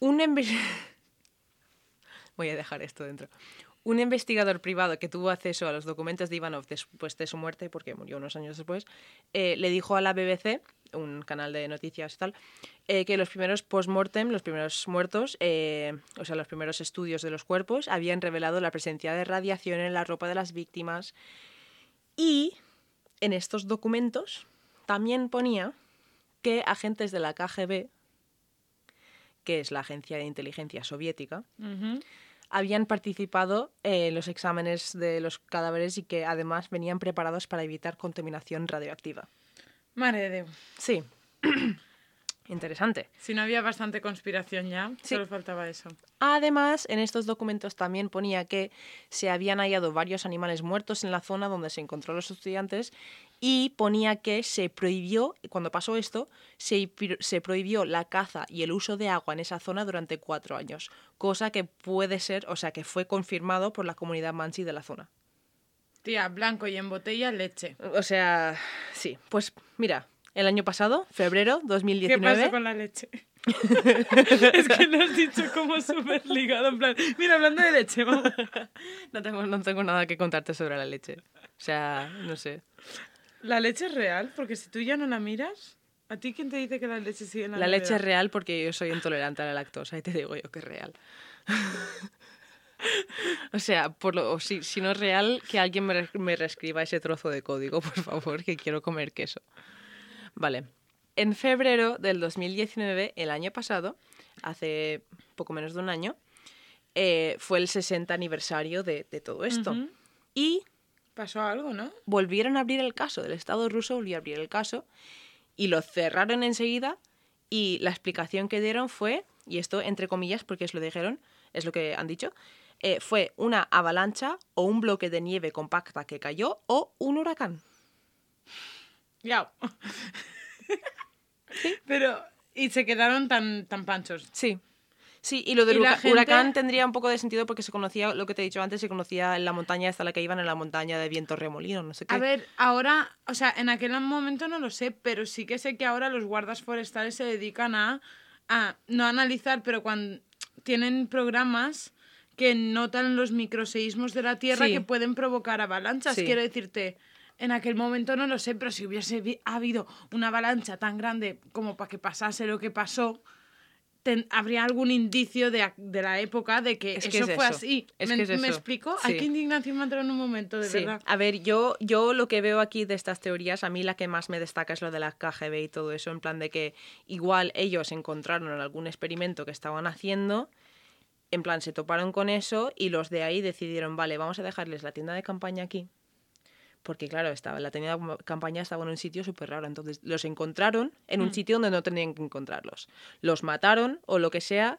Speaker 2: Un Voy a dejar esto dentro. Un investigador privado que tuvo acceso a los documentos de Ivanov después de su muerte, porque murió unos años después, eh, le dijo a la BBC, un canal de noticias y tal, eh, que los primeros post-mortem, los primeros muertos, eh, o sea, los primeros estudios de los cuerpos, habían revelado la presencia de radiación en la ropa de las víctimas. Y en estos documentos también ponía que agentes de la KGB, que es la agencia de inteligencia soviética. Habían participado en los exámenes de los cadáveres y que además venían preparados para evitar contaminación radioactiva.
Speaker 4: Madre de Dios.
Speaker 2: Sí. Interesante.
Speaker 4: Si no había bastante conspiración ya,
Speaker 2: Sí.
Speaker 4: solo faltaba eso.
Speaker 2: Además, en estos documentos también ponía que se habían hallado varios animales muertos en la zona donde se encontró los estudiantes y ponía que se prohibió, cuando pasó esto, se, se prohibió la caza y el uso de agua en esa zona durante cuatro años, cosa que puede ser, o sea, que fue confirmado por la comunidad mansi de la zona.
Speaker 4: Tía, blanco y en botella leche.
Speaker 2: O sea, sí, pues mira, el año pasado, febrero
Speaker 4: ¿Qué
Speaker 2: 2019...
Speaker 4: pasa con la leche? es que lo has dicho como súper ligado, en plan... Mira, hablando de leche, vamos.
Speaker 2: No tengo, no tengo nada que contarte sobre la leche. O sea, no sé.
Speaker 4: La leche es real, porque si tú ya no la miras, ¿a ti quién te dice que la leche sigue en la
Speaker 2: La leche es real porque yo soy intolerante a la lactosa y te digo yo que es real. o sea, por lo, o si, si no es real, que alguien me, re- me reescriba ese trozo de código, por favor, que quiero comer queso. Vale. En febrero del 2019, el año pasado, hace poco menos de un año, eh, fue el 60 aniversario de, de todo esto. Y
Speaker 4: Pasó algo, ¿no?
Speaker 2: volvieron a abrir el caso, del Estado ruso volvió a abrir el caso y lo cerraron enseguida y la explicación que dieron fue, y esto entre comillas porque es lo dijeron, es lo que han dicho, eh, fue una avalancha o un bloque de nieve compacta que cayó o un huracán.
Speaker 4: Ya. Pero, y se quedaron tan, tan panchos.
Speaker 2: Sí. Sí, y lo del
Speaker 4: Y gente-
Speaker 2: huracán tendría un poco de sentido porque se conocía, lo que te he dicho antes, se conocía en la montaña hasta la que iban, en la montaña de viento remolino, no sé qué.
Speaker 4: A ver, ahora, o sea, en aquel momento no lo sé, pero sí que sé que ahora los guardas forestales se dedican a, a no a analizar, pero cuando tienen programas que notan los microseísmos de la Tierra
Speaker 2: Sí.
Speaker 4: que pueden provocar avalanchas.
Speaker 2: Sí.
Speaker 4: Quiero decirte, en aquel momento no lo sé, pero si hubiese habido una avalancha tan grande como para que pasase lo que pasó, ten- habría algún indicio de, de la época de que
Speaker 2: Es
Speaker 4: eso
Speaker 2: es
Speaker 4: fue
Speaker 2: eso.
Speaker 4: así.
Speaker 2: Es
Speaker 4: ¿Me,
Speaker 2: que es
Speaker 4: me
Speaker 2: eso.
Speaker 4: explico? Hay que indignación me entrado en un momento, de
Speaker 2: Sí.
Speaker 4: verdad.
Speaker 2: A ver, yo, yo lo que veo aquí de estas teorías, a mí la que más me destaca es lo de la KGB y todo eso, en plan de que igual ellos encontraron en algún experimento que estaban haciendo, en plan se toparon con eso y los de ahí decidieron, vale, vamos a dejarles la tienda de campaña aquí. Porque claro, estaba, la tienda de campaña estaba en un sitio súper raro. Entonces los encontraron en un sitio donde no tenían que encontrarlos. Los mataron o lo que sea.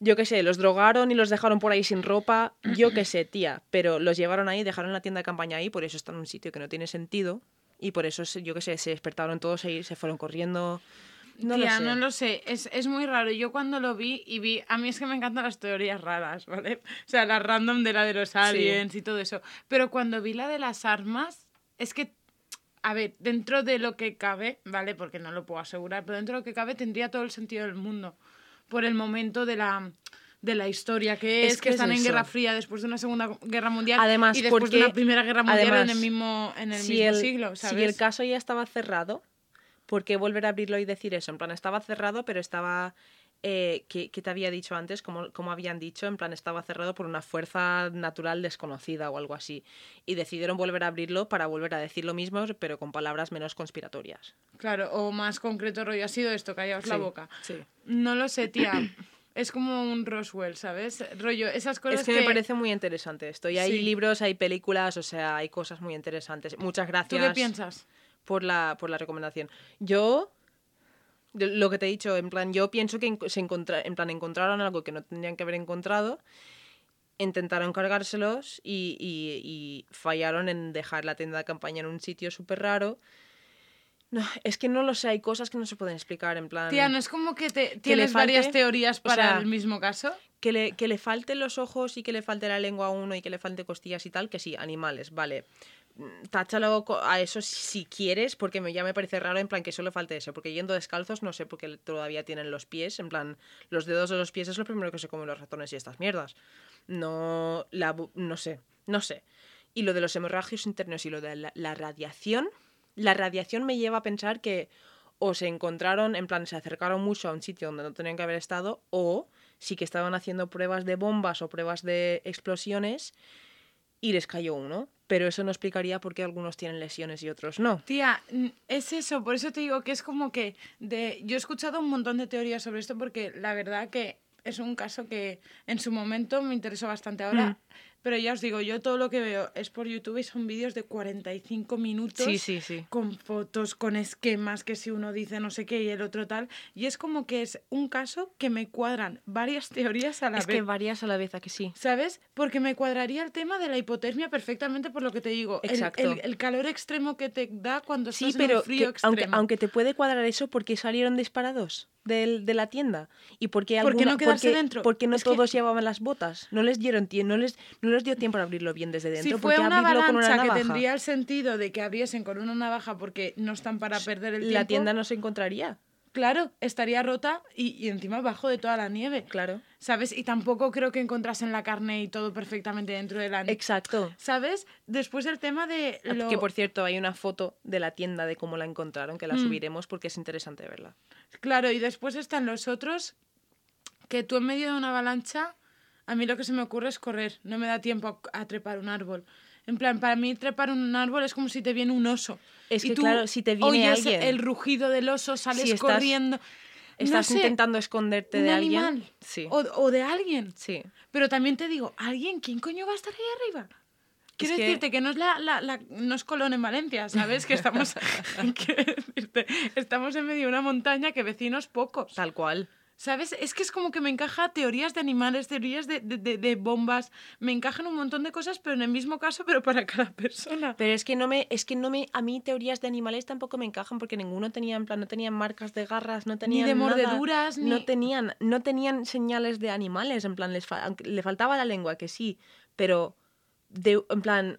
Speaker 2: Yo qué sé, los drogaron y los dejaron por ahí sin ropa. Yo qué sé, tía. Pero los llevaron ahí, dejaron la tienda de campaña ahí, por eso están en un sitio que no tiene sentido. Y por eso, yo qué sé, se despertaron todos ahí, se fueron corriendo. No
Speaker 4: Tía,
Speaker 2: lo sé.
Speaker 4: no lo sé, es, es muy raro. Yo cuando lo vi y vi, a mí es que me encantan las teorías raras, ¿vale? O sea, la random de la de los aliens y todo eso. Pero cuando vi la de las armas, es que, a ver, dentro de lo que cabe, ¿vale? Porque no lo puedo asegurar, pero dentro de lo que cabe tendría todo el sentido del mundo. Por el momento de la de la historia que es,
Speaker 2: Es
Speaker 4: que,
Speaker 2: que es
Speaker 4: están en. Guerra Fría después de una Segunda Guerra Mundial
Speaker 2: Además,
Speaker 4: y después de
Speaker 2: porque-
Speaker 4: una Primera Guerra Mundial en
Speaker 2: además,
Speaker 4: el mismo, en el
Speaker 2: si
Speaker 4: mismo
Speaker 2: el,
Speaker 4: siglo,
Speaker 2: si
Speaker 4: ¿sabes?
Speaker 2: el caso ya estaba cerrado, ¿por qué volver a abrirlo y decir eso? En plan, estaba cerrado, pero estaba... Eh, ¿qué, te había dicho antes? ¿Cómo, cómo habían dicho? En plan, estaba cerrado por una fuerza natural desconocida o algo así. Y decidieron volver a abrirlo para volver a decir lo mismo, pero con palabras menos conspiratorias.
Speaker 4: Claro, o más concreto rollo, ha sido esto, callaos la
Speaker 2: Sí,
Speaker 4: boca.
Speaker 2: sí.
Speaker 4: No lo sé, tía. Es como un Roswell, ¿sabes? Rollo, esas cosas
Speaker 2: Es que, me parece muy interesante esto. Y hay
Speaker 4: Sí.
Speaker 2: libros, hay películas, o sea, hay cosas muy interesantes. Muchas
Speaker 4: ¿Tú
Speaker 2: gracias.
Speaker 4: qué piensas?
Speaker 2: Por la, por la recomendación. Yo, lo que te he dicho, en plan, yo pienso que se encontra- en plan, encontraron algo que no tendrían que haber encontrado, intentaron cargárselos y, y- y fallaron en dejar la tienda de campaña en un sitio súper raro. No, es que no lo sé, hay cosas que no se pueden explicar, en plan...
Speaker 4: Tía, ¿no es como que te, tienes
Speaker 2: falte-
Speaker 4: varias teorías
Speaker 2: o
Speaker 4: para
Speaker 2: sea,
Speaker 4: el mismo caso?
Speaker 2: que le, que le falten los ojos y que le falte la lengua a uno y que le falte costillas y tal, que sí, animales, vale. Táchalo a eso si quieres, porque ya me parece raro, en plan, que solo falte eso. Porque yendo descalzos, no sé por qué todavía tienen los pies, en plan, los dedos de los pies es lo primero que se comen los ratones y estas mierdas. No, la, no sé, no sé. Y lo de los hemorragios internos y lo de la, la radiación, la radiación me lleva a pensar que o se encontraron, en plan, se acercaron mucho a un sitio donde no tenían que haber estado, o sí que estaban haciendo pruebas de bombas o pruebas de explosiones y les cayó uno. Pero eso no explicaría por qué algunos tienen lesiones y otros no.
Speaker 4: Tía, es eso, por eso te digo que es como que de yo he escuchado un montón de teorías sobre esto porque la verdad que es un caso que en su momento me interesó bastante ahora,
Speaker 2: Mm.
Speaker 4: Pero ya os digo, yo todo lo que veo es por YouTube y son vídeos de 45 minutos
Speaker 2: Sí, sí, sí.
Speaker 4: con fotos, con esquemas, que si uno dice no sé qué y el otro tal, y es como que es un caso que me cuadran varias teorías a la
Speaker 2: Es
Speaker 4: vez.
Speaker 2: que varias a la vez, ¿a que sí?
Speaker 4: ¿Sabes? Porque me cuadraría el tema de la hipotermia perfectamente por lo que te digo.
Speaker 2: Exacto.
Speaker 4: El, el calor extremo que te da cuando
Speaker 2: Sí,
Speaker 4: estás en
Speaker 2: pero
Speaker 4: un frío
Speaker 2: que- aunque,
Speaker 4: extremo.
Speaker 2: aunque te puede cuadrar eso, ¿por qué salieron disparados del- de la tienda? ¿Y por qué,
Speaker 4: ¿Por qué no quedarse dentro?
Speaker 2: por qué no
Speaker 4: Es que-
Speaker 2: todos llevaban las botas? No les dieron no les, no les dio tiempo a abrirlo bien desde dentro.
Speaker 4: si
Speaker 2: ¿Por
Speaker 4: fue una
Speaker 2: abrirlo con una
Speaker 4: avalancha que tendría el sentido de que abriesen con una navaja porque no están para perder el tiempo.
Speaker 2: La tienda no se encontraría.
Speaker 4: claro, estaría rota y, y encima bajo de toda la nieve.
Speaker 2: Claro.
Speaker 4: ¿Sabes? Y tampoco creo que encontrasen la carne y todo perfectamente dentro de la nieve.
Speaker 2: Exacto.
Speaker 4: ¿Sabes? Después el tema de...
Speaker 2: Ah,
Speaker 4: lo-
Speaker 2: Que por cierto, hay una foto de la tienda de cómo la encontraron, que la
Speaker 4: Mm.
Speaker 2: subiremos porque es interesante verla.
Speaker 4: Claro, y después están los otros que tú en medio de una avalancha, a mí lo que se me ocurre es correr, no me da tiempo a, a trepar un árbol. En plan, para mí trepar un árbol es como si te viene un oso.
Speaker 2: Es
Speaker 4: Y
Speaker 2: que,
Speaker 4: tú
Speaker 2: claro, si te viene
Speaker 4: oyes
Speaker 2: alguien-
Speaker 4: el rugido del oso, sales
Speaker 2: Si estás-
Speaker 4: corriendo.
Speaker 2: Estás
Speaker 4: no sé,
Speaker 2: intentando esconderte
Speaker 4: un
Speaker 2: de alguien.
Speaker 4: animal.
Speaker 2: Sí.
Speaker 4: O, o de alguien.
Speaker 2: Sí.
Speaker 4: Pero también te digo, ¿alguien? ¿Quién coño va a estar ahí arriba? Quiero
Speaker 2: que-
Speaker 4: decirte que no es la, la- la- no es Colón en Valencia, ¿sabes? Que estamos, decirte, estamos en medio de una montaña que vecinos pocos.
Speaker 2: Tal cual.
Speaker 4: ¿Sabes? Es que es como que me encaja teorías de animales, teorías de, de- de- de bombas, me encajan un montón de cosas, pero en el mismo caso, pero para cada persona.
Speaker 2: Pero es que no me, es que no me, a mí teorías de animales tampoco me encajan porque ninguno tenía, en plan, no tenían marcas de garras, no tenían
Speaker 4: de
Speaker 2: nada.
Speaker 4: mordeduras,
Speaker 2: no
Speaker 4: ni-
Speaker 2: tenían, no tenían señales de animales, en plan, les fa- le faltaba la lengua, que sí, pero de, en plan,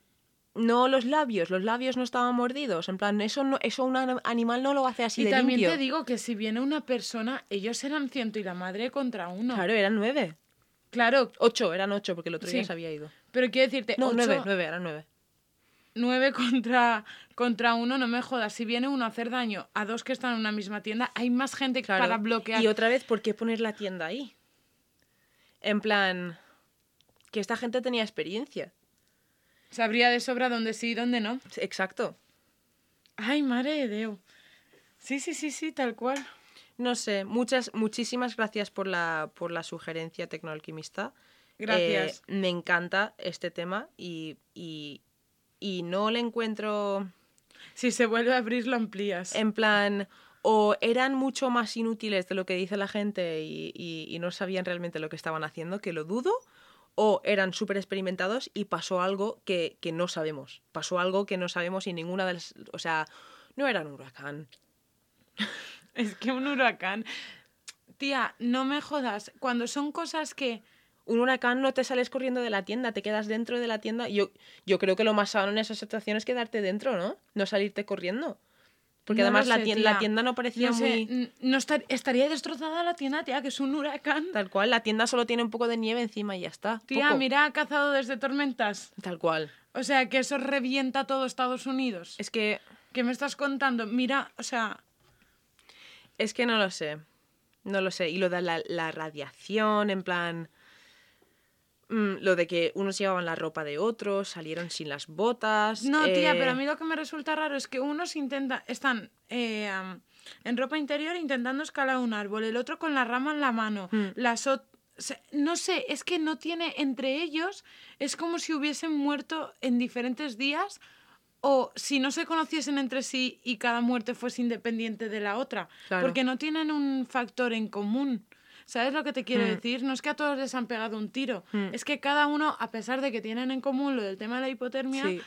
Speaker 2: no los labios, los labios no estaban mordidos, en plan, eso no, eso un animal no lo hace así
Speaker 4: y
Speaker 2: de
Speaker 4: también
Speaker 2: limpio.
Speaker 4: te digo que si viene una persona, ellos eran ciento y la madre contra uno.
Speaker 2: Claro, eran nueve.
Speaker 4: Claro,
Speaker 2: Ocho, eran ocho, porque el otro día
Speaker 4: Sí.
Speaker 2: se había ido.
Speaker 4: pero quiero decirte,
Speaker 2: No,
Speaker 4: ocho-
Speaker 2: nueve, nueve, eran nueve.
Speaker 4: nueve contra, contra uno, no me jodas. Si viene uno a hacer daño a dos que están en una misma tienda, hay más gente
Speaker 2: Claro.
Speaker 4: para bloquear.
Speaker 2: Y otra vez, ¿por qué poner la tienda ahí? En plan, que esta gente tenía experiencia.
Speaker 4: Sabría de sobra dónde sí y dónde no.
Speaker 2: Exacto.
Speaker 4: Ay, madre de Dios. Sí, sí, sí, sí, tal cual.
Speaker 2: No sé, muchas, muchísimas gracias por la, por la sugerencia tecnoalquimista.
Speaker 4: Gracias.
Speaker 2: Eh, me encanta este tema y, y, y no le encuentro
Speaker 4: Si se vuelve a abrir, lo amplías.
Speaker 2: en plan, o eran mucho más inútiles de lo que dice la gente y, y- y no sabían realmente lo que estaban haciendo, que lo dudo, o eran súper experimentados y pasó algo que, que no sabemos. Pasó algo que no sabemos y ninguna de las... O sea, no era un huracán.
Speaker 4: Es que un huracán. Tía, no me jodas. Cuando son cosas que.
Speaker 2: Un huracán no te sales corriendo de la tienda, te quedas dentro de la tienda. Yo, yo creo que lo más sano en esas situaciones es quedarte dentro, ¿no? No salirte corriendo. Porque
Speaker 4: No
Speaker 2: además la, tienda no parecía
Speaker 4: No sé,
Speaker 2: muy...
Speaker 4: no estar- estaría destrozada la tienda, tía, que es un huracán.
Speaker 2: Tal cual, la tienda solo tiene un poco de nieve encima y ya está.
Speaker 4: Tía,
Speaker 2: poco.
Speaker 4: mira, ha cazado desde tormentas.
Speaker 2: Tal cual.
Speaker 4: O sea, que eso revienta todo Estados Unidos.
Speaker 2: Es que,
Speaker 4: ¿Qué me estás contando? Mira, o sea,
Speaker 2: es que no lo sé. No lo sé. Y lo de la, la radiación, en plan... mm, lo de que unos llevaban la ropa de otros, salieron sin las botas.
Speaker 4: No, tía,
Speaker 2: eh,
Speaker 4: pero a mí lo que me resulta raro es que unos intenta, están eh, en ropa interior intentando escalar un árbol, el otro con la rama en la mano,
Speaker 2: Hmm.
Speaker 4: las no sé, es que no tiene entre ellos, es como si hubiesen muerto en diferentes días o si no se conociesen entre sí y cada muerte fuese independiente de la otra,
Speaker 2: Claro.
Speaker 4: porque no tienen un factor en común. ¿Sabes lo que te quiero
Speaker 2: Hmm.
Speaker 4: decir? No es que a todos les han pegado un tiro,
Speaker 2: Hmm.
Speaker 4: es que cada uno, a pesar de que tienen en común lo del tema de la hipotermia,
Speaker 2: Sí.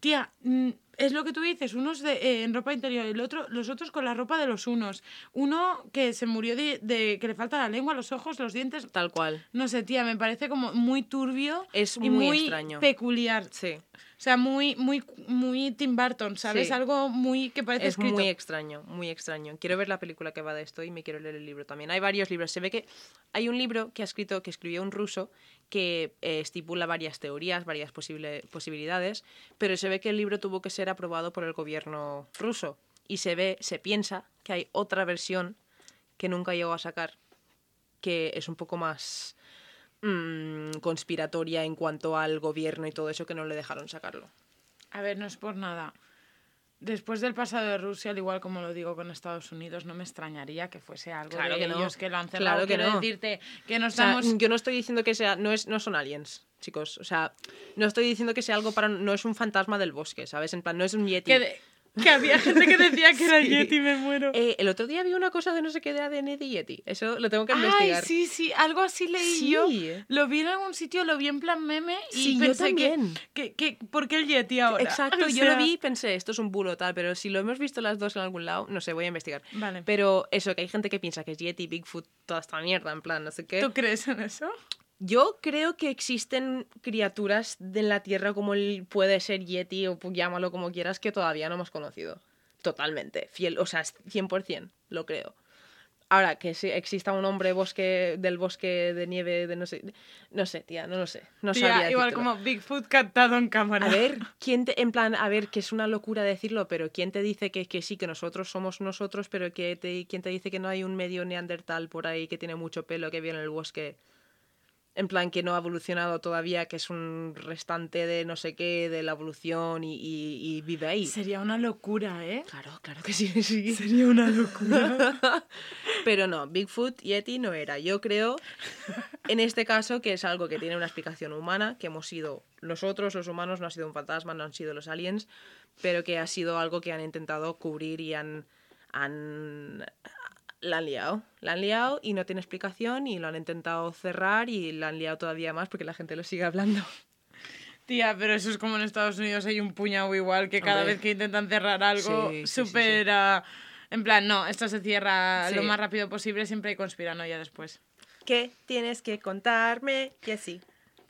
Speaker 4: Tía, mm, es lo que tú dices, unos de, eh, en ropa interior y el otro, los otros con la ropa de los unos. Uno que se murió de, de que le falta la lengua, los ojos, los dientes.
Speaker 2: Tal cual.
Speaker 4: No sé, tía, me parece como muy turbio
Speaker 2: Es
Speaker 4: y
Speaker 2: muy
Speaker 4: muy
Speaker 2: extraño.
Speaker 4: peculiar.
Speaker 2: Sí.
Speaker 4: O sea, muy, muy, muy Tim Burton, ¿sabes?
Speaker 2: Sí.
Speaker 4: Algo muy que parece
Speaker 2: Es
Speaker 4: escrito.
Speaker 2: muy extraño, muy extraño. Quiero ver la película que va de esto y me quiero leer el libro también. Hay varios libros. Se ve que hay un libro que ha escrito, que escribió un ruso, que eh, estipula varias teorías, varias posible, posibilidades, pero se ve que el libro tuvo que ser aprobado por el gobierno ruso. Y se ve, se piensa que hay otra versión que nunca llegó a sacar, que es un poco más mm, conspiratoria en cuanto al gobierno y todo eso, que no le dejaron sacarlo.
Speaker 4: A ver, no es por nada. Después del pasado de Rusia, al igual como lo digo con Estados Unidos, no me extrañaría que fuese algo
Speaker 2: Claro
Speaker 4: de
Speaker 2: que no.
Speaker 4: ellos que lo han cerrado.
Speaker 2: Claro que
Speaker 4: Quiero
Speaker 2: no.
Speaker 4: decirte que no
Speaker 2: O sea,
Speaker 4: estamos...
Speaker 2: yo no estoy diciendo que sea, no es, no son aliens, chicos. O sea, no estoy diciendo que sea algo para, no es un fantasma del bosque, ¿sabes? En plan, no es un yeti.
Speaker 4: que, de- que había gente que decía que era
Speaker 2: Sí.
Speaker 4: Yeti, me muero.
Speaker 2: Eh, el otro día vi una cosa de no sé qué de ADN de yeti. Eso lo tengo que
Speaker 4: Ay,
Speaker 2: investigar.
Speaker 4: sí, sí, algo así leí
Speaker 2: Sí.
Speaker 4: yo. Lo vi en algún sitio, lo vi en plan meme y
Speaker 2: Sí, yo
Speaker 4: pensé que-
Speaker 2: también.
Speaker 4: Que, que, ¿Por qué el Yeti ahora?
Speaker 2: Exacto,
Speaker 4: O
Speaker 2: yo lo vi y pensé, esto es un bulo tal, pero si lo hemos visto las dos en algún lado, no sé, voy a investigar.
Speaker 4: Vale.
Speaker 2: Pero eso, que hay gente que piensa que es Yeti, Bigfoot, toda esta mierda, en plan, no sé qué.
Speaker 4: ¿Tú crees en eso?
Speaker 2: Yo creo que existen criaturas de la Tierra como el puede ser Yeti o llámalo como quieras que todavía no hemos conocido. Totalmente. Fiel, o sea, es 100% lo creo. Ahora, que si exista un hombre bosque del bosque de nieve de no sé, no sé, tía, no lo sé. No
Speaker 4: Tía,
Speaker 2: sabría
Speaker 4: igual
Speaker 2: decírtelo.
Speaker 4: como Bigfoot cantado en cámara.
Speaker 2: A ver, ¿quién te, en plan, a ver, que es una locura decirlo, pero ¿quién te dice que, que sí, que nosotros somos nosotros, pero que te, quién te dice que no hay un medio neandertal por ahí que tiene mucho pelo que vive en el bosque? En plan, que no ha evolucionado todavía, que es un restante de no sé qué, de la evolución y, y- y vive ahí.
Speaker 4: Sería una locura, ¿eh?
Speaker 2: Claro, claro que sí, sí.
Speaker 4: Sería una locura.
Speaker 2: Pero no, Bigfoot, Yeti no era. Yo creo, en este caso, que es algo que tiene una explicación humana, que hemos sido nosotros, los humanos, no ha sido un fantasma, no han sido los aliens, pero que ha sido algo que han intentado cubrir y han... han la han liado, la han liado y no tiene explicación y lo han intentado cerrar y la han liado todavía más porque la gente lo sigue hablando.
Speaker 4: Tía, pero eso es como en Estados Unidos hay un puñado igual que cada vez que intentan cerrar algo,
Speaker 2: Sí, sí, sí,
Speaker 4: ah, En plan, no, esto se cierra lo más rápido posible, siempre hay conspiranoia después.
Speaker 2: ¿Qué tienes que contarme? Que sí.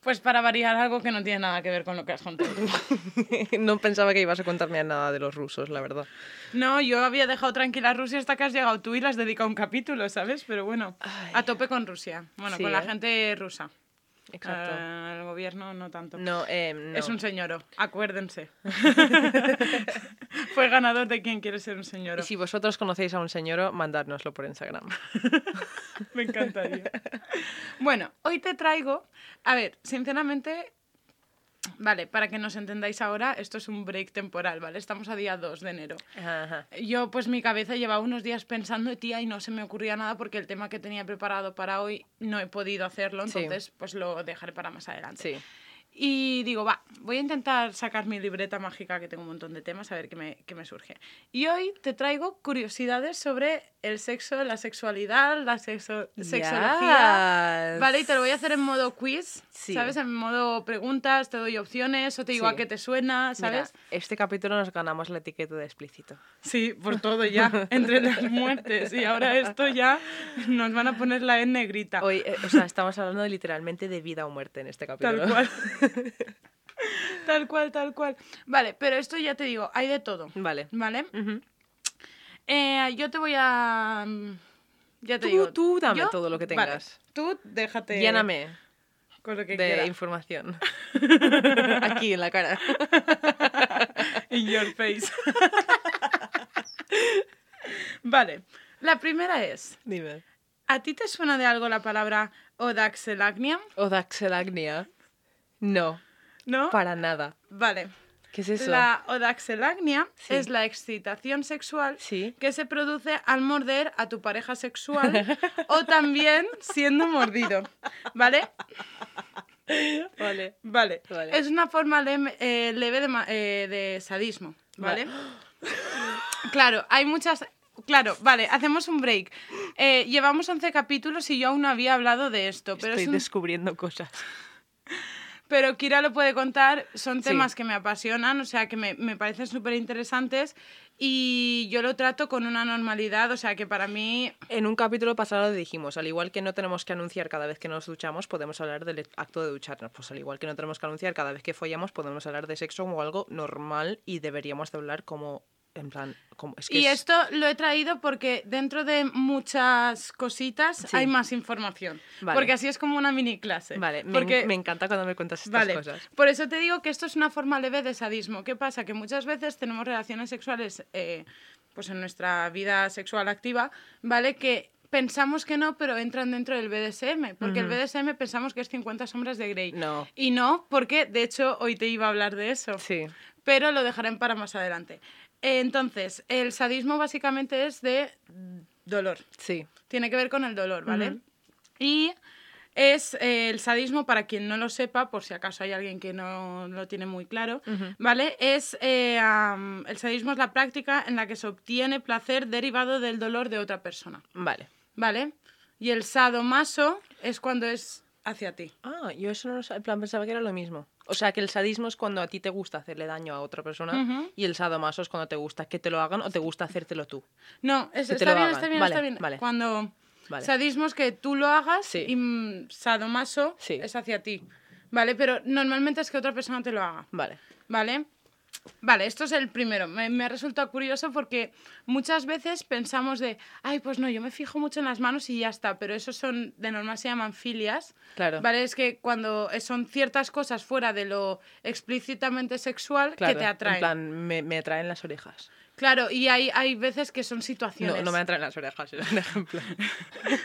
Speaker 4: Pues para variar algo que no tiene nada que ver con lo que has contado tú.
Speaker 2: no pensaba que ibas a contarme nada de los rusos, la verdad.
Speaker 4: No, yo había dejado tranquila a Rusia hasta que has llegado tú y le has dedicado un capítulo, ¿sabes? Pero bueno,
Speaker 2: Ay.
Speaker 4: a tope con Rusia. Bueno,
Speaker 2: Sí,
Speaker 4: con la
Speaker 2: ¿eh?
Speaker 4: gente rusa.
Speaker 2: Exacto.
Speaker 4: El gobierno no tanto.
Speaker 2: No, eh, no.
Speaker 4: Es un señoro, acuérdense. Fue ganador de quien quiere ser un señoro.
Speaker 2: Y si vosotros conocéis a un señor, mandárnoslo por Instagram.
Speaker 4: Me encantaría. Bueno, hoy te traigo. A ver, sinceramente. Vale, para que nos entendáis ahora, esto es un break temporal, ¿vale? Estamos a día 2 de enero.
Speaker 2: Ajá.
Speaker 4: Yo, pues mi cabeza llevaba unos días pensando, tía, y no se me ocurría nada porque el tema que tenía preparado para hoy no he podido hacerlo,
Speaker 2: Sí.
Speaker 4: entonces pues lo dejaré para más adelante.
Speaker 2: Sí.
Speaker 4: Y digo, va, voy a intentar sacar mi libreta mágica, que tengo un montón de temas, a ver qué me, qué me surge. Y hoy te traigo curiosidades sobre el sexo, la sexualidad, la sexo- sexología.
Speaker 2: Yes.
Speaker 4: Vale, y te lo voy a hacer en modo quiz,
Speaker 2: Sí.
Speaker 4: ¿sabes? En modo preguntas, te doy opciones o te digo
Speaker 2: Sí.
Speaker 4: a qué te suena,
Speaker 2: Mira,
Speaker 4: ¿sabes?
Speaker 2: este capítulo nos ganamos la etiqueta de explícito.
Speaker 4: Sí, por todo ya, entre las muertes. Y ahora esto ya nos van a poner la en negrita.
Speaker 2: Hoy, eh, o sea, estamos hablando de, literalmente de vida o muerte en este capítulo.
Speaker 4: Tal cual. tal cual, tal cual. Vale, pero esto ya te digo, hay de todo.
Speaker 2: Vale.
Speaker 4: ¿Vale?
Speaker 2: Ujú.
Speaker 4: Eh, yo te voy a. mm, Ya te
Speaker 2: Tú-
Speaker 4: digo.
Speaker 2: tú dame
Speaker 4: yo-
Speaker 2: todo lo que
Speaker 4: vale,
Speaker 2: tengas.
Speaker 4: Tú déjate.
Speaker 2: Lléname
Speaker 4: Con lo que
Speaker 2: de información. Aquí en la cara.
Speaker 4: In your face. vale. La primera es.
Speaker 2: Dime.
Speaker 4: ¿A ti te suena de algo la palabra odaxelagnia?
Speaker 2: Odaxelagnia. No,
Speaker 4: ¿No?
Speaker 2: para nada.
Speaker 4: Vale.
Speaker 2: ¿Qué es eso?
Speaker 4: La odaxelagnia
Speaker 2: Sí.
Speaker 4: es la excitación sexual
Speaker 2: Sí.
Speaker 4: que se produce al morder a tu pareja sexual o también siendo mordido. ¿Vale?
Speaker 2: Vale.
Speaker 4: Vale.
Speaker 2: Vale.
Speaker 4: Es una forma eh, leve de, eh, de sadismo. ¿Vale? claro, hay muchas. Claro, vale, hacemos un break. Eh, llevamos 11 capítulos y yo aún no había hablado de esto, pero
Speaker 2: Estoy
Speaker 4: es un
Speaker 2: descubriendo cosas.
Speaker 4: Pero Kira lo puede contar, son
Speaker 2: Sí.
Speaker 4: temas que me apasionan, o sea, que me, me parecen súper interesantes y yo lo trato con una normalidad, o sea, que para mí...
Speaker 2: En un capítulo pasado dijimos, al igual que no tenemos que anunciar cada vez que nos duchamos, podemos hablar del acto de ducharnos. Pues al igual que no tenemos que anunciar cada vez que follamos, podemos hablar de sexo como algo normal y deberíamos de hablar como, en plan, como... Es que
Speaker 4: Y
Speaker 2: es-
Speaker 4: esto lo he traído porque dentro de muchas cositas
Speaker 2: Sí.
Speaker 4: hay más información,
Speaker 2: Vale.
Speaker 4: porque así es como una mini clase.
Speaker 2: Vale, me,
Speaker 4: porque...
Speaker 2: me encanta cuando me cuentas estas
Speaker 4: Vale,
Speaker 2: cosas.
Speaker 4: por eso te digo que esto es una forma leve de sadismo. ¿Qué pasa? Que muchas veces tenemos relaciones sexuales eh, pues en nuestra vida sexual activa, ¿vale? Que pensamos que no, pero entran dentro del BDSM, porque el
Speaker 2: Ujú.
Speaker 4: BDSM pensamos que es 50 sombras de Grey.
Speaker 2: No.
Speaker 4: Y no, porque de hecho hoy te iba a hablar de eso,
Speaker 2: Sí.
Speaker 4: pero lo dejaré para más adelante. Entonces, el sadismo básicamente es de dolor
Speaker 2: Sí.
Speaker 4: tiene que ver con el dolor, ¿ale?
Speaker 2: Ujú.
Speaker 4: Y es eh, el sadismo, para quien no lo sepa, por si acaso hay alguien que no lo tiene muy claro. ¿vale? Es, eh, el sadismo es la práctica en la que se obtiene placer derivado del dolor de otra persona,
Speaker 2: Vale.
Speaker 4: ¿vale? Y el sadomaso es cuando es hacia ti.
Speaker 2: Ah, yo eso no lo sabía. En plan, pensaba que era lo mismo. O sea, que el sadismo es cuando a ti te gusta hacerle daño a otra persona y el sadomaso es cuando te gusta que te lo hagan o te gusta hacértelo tú.
Speaker 4: No, es-
Speaker 2: Que
Speaker 4: está bien, está bien,
Speaker 2: Vale,
Speaker 4: está bien.
Speaker 2: vale.
Speaker 4: Cuando
Speaker 2: Vale.
Speaker 4: sadismo es que tú lo hagas
Speaker 2: Sí.
Speaker 4: y mm, sadomaso
Speaker 2: Sí.
Speaker 4: es hacia ti, ¿vale? Pero normalmente es que otra persona te lo haga.
Speaker 2: Vale.
Speaker 4: ¿vale? Vale, esto es el primero. Me, me ha resultado curioso porque muchas veces pensamos de, ay, pues no, yo me fijo mucho en las manos y ya está, pero eso son, de normal se llaman filias.
Speaker 2: Claro.
Speaker 4: Vale, es que cuando son ciertas cosas fuera de lo explícitamente sexual
Speaker 2: Claro,
Speaker 4: que te atraen.
Speaker 2: En plan, me, me atraen las orejas.
Speaker 4: Claro, y hay, hay veces que son situaciones.
Speaker 2: No, no me atraen las orejas, era un ejemplo.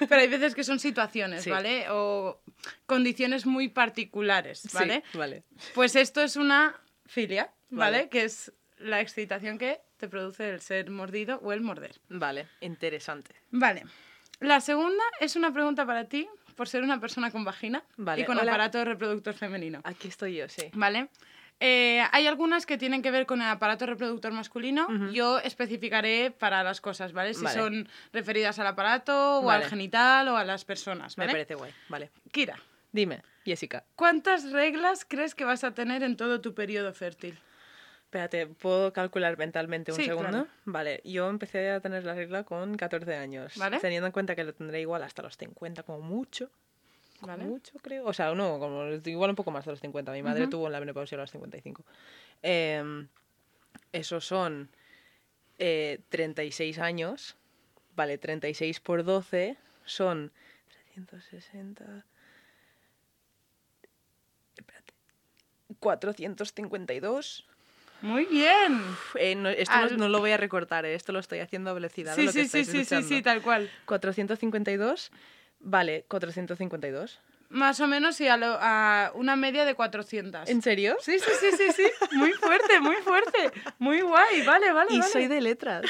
Speaker 4: Pero hay veces que son situaciones,
Speaker 2: Sí.
Speaker 4: ¿vale? O condiciones muy particulares, ¿vale?
Speaker 2: Sí, vale.
Speaker 4: Pues esto es una filia, ¿vale?
Speaker 2: Vale.
Speaker 4: Que es la excitación que te produce el ser mordido o el morder.
Speaker 2: Vale, interesante.
Speaker 4: Vale. La segunda es una pregunta para ti, por ser una persona con vagina
Speaker 2: Vale,
Speaker 4: y con
Speaker 2: hola.
Speaker 4: aparato reproductor femenino.
Speaker 2: Aquí estoy yo, sí.
Speaker 4: ¿Vale? Eh, hay algunas que tienen que ver con el aparato reproductor masculino. Yo especificaré para las cosas, ¿vale? Si
Speaker 2: Vale.
Speaker 4: son referidas al aparato o
Speaker 2: Vale.
Speaker 4: al genital o a las personas,
Speaker 2: Me
Speaker 4: ¿vale?
Speaker 2: parece guay. Vale.
Speaker 4: Kira,
Speaker 2: Dime, Jessica.
Speaker 4: ¿cuántas reglas crees que vas a tener en todo tu periodo fértil?
Speaker 2: Espérate, ¿puedo calcular mentalmente un
Speaker 4: Sí,
Speaker 2: segundo?
Speaker 4: claro.
Speaker 2: Vale, yo empecé a tener la regla con 14 años.
Speaker 4: Vale.
Speaker 2: Teniendo en cuenta que lo tendré igual hasta los 50 como mucho. Como
Speaker 4: ¿Vale?
Speaker 2: mucho, creo. O sea, no, como igual un poco más de los 50. Mi madre
Speaker 4: Ujú.
Speaker 2: tuvo la menopausia a los 55. Em, esos son eh, 36 años. Vale, 36 por 12 son 360. Espérate. 452.
Speaker 4: Muy bien.
Speaker 2: Eh, no, esto no-
Speaker 4: Al-
Speaker 2: no, lo voy a recortar, eh, esto lo estoy haciendo a velocidad.
Speaker 4: Sí,
Speaker 2: lo que
Speaker 4: sí, sí, sí, sí, sí, tal cual.
Speaker 2: 452. Vale, 452.
Speaker 4: Más o menos y a, lo- a una media de 400.
Speaker 2: ¿En serio?
Speaker 4: Sí, sí, sí, sí, sí. Muy fuerte, muy fuerte. Muy guay. Vale, vale,
Speaker 2: Y
Speaker 4: vale.
Speaker 2: soy de letras.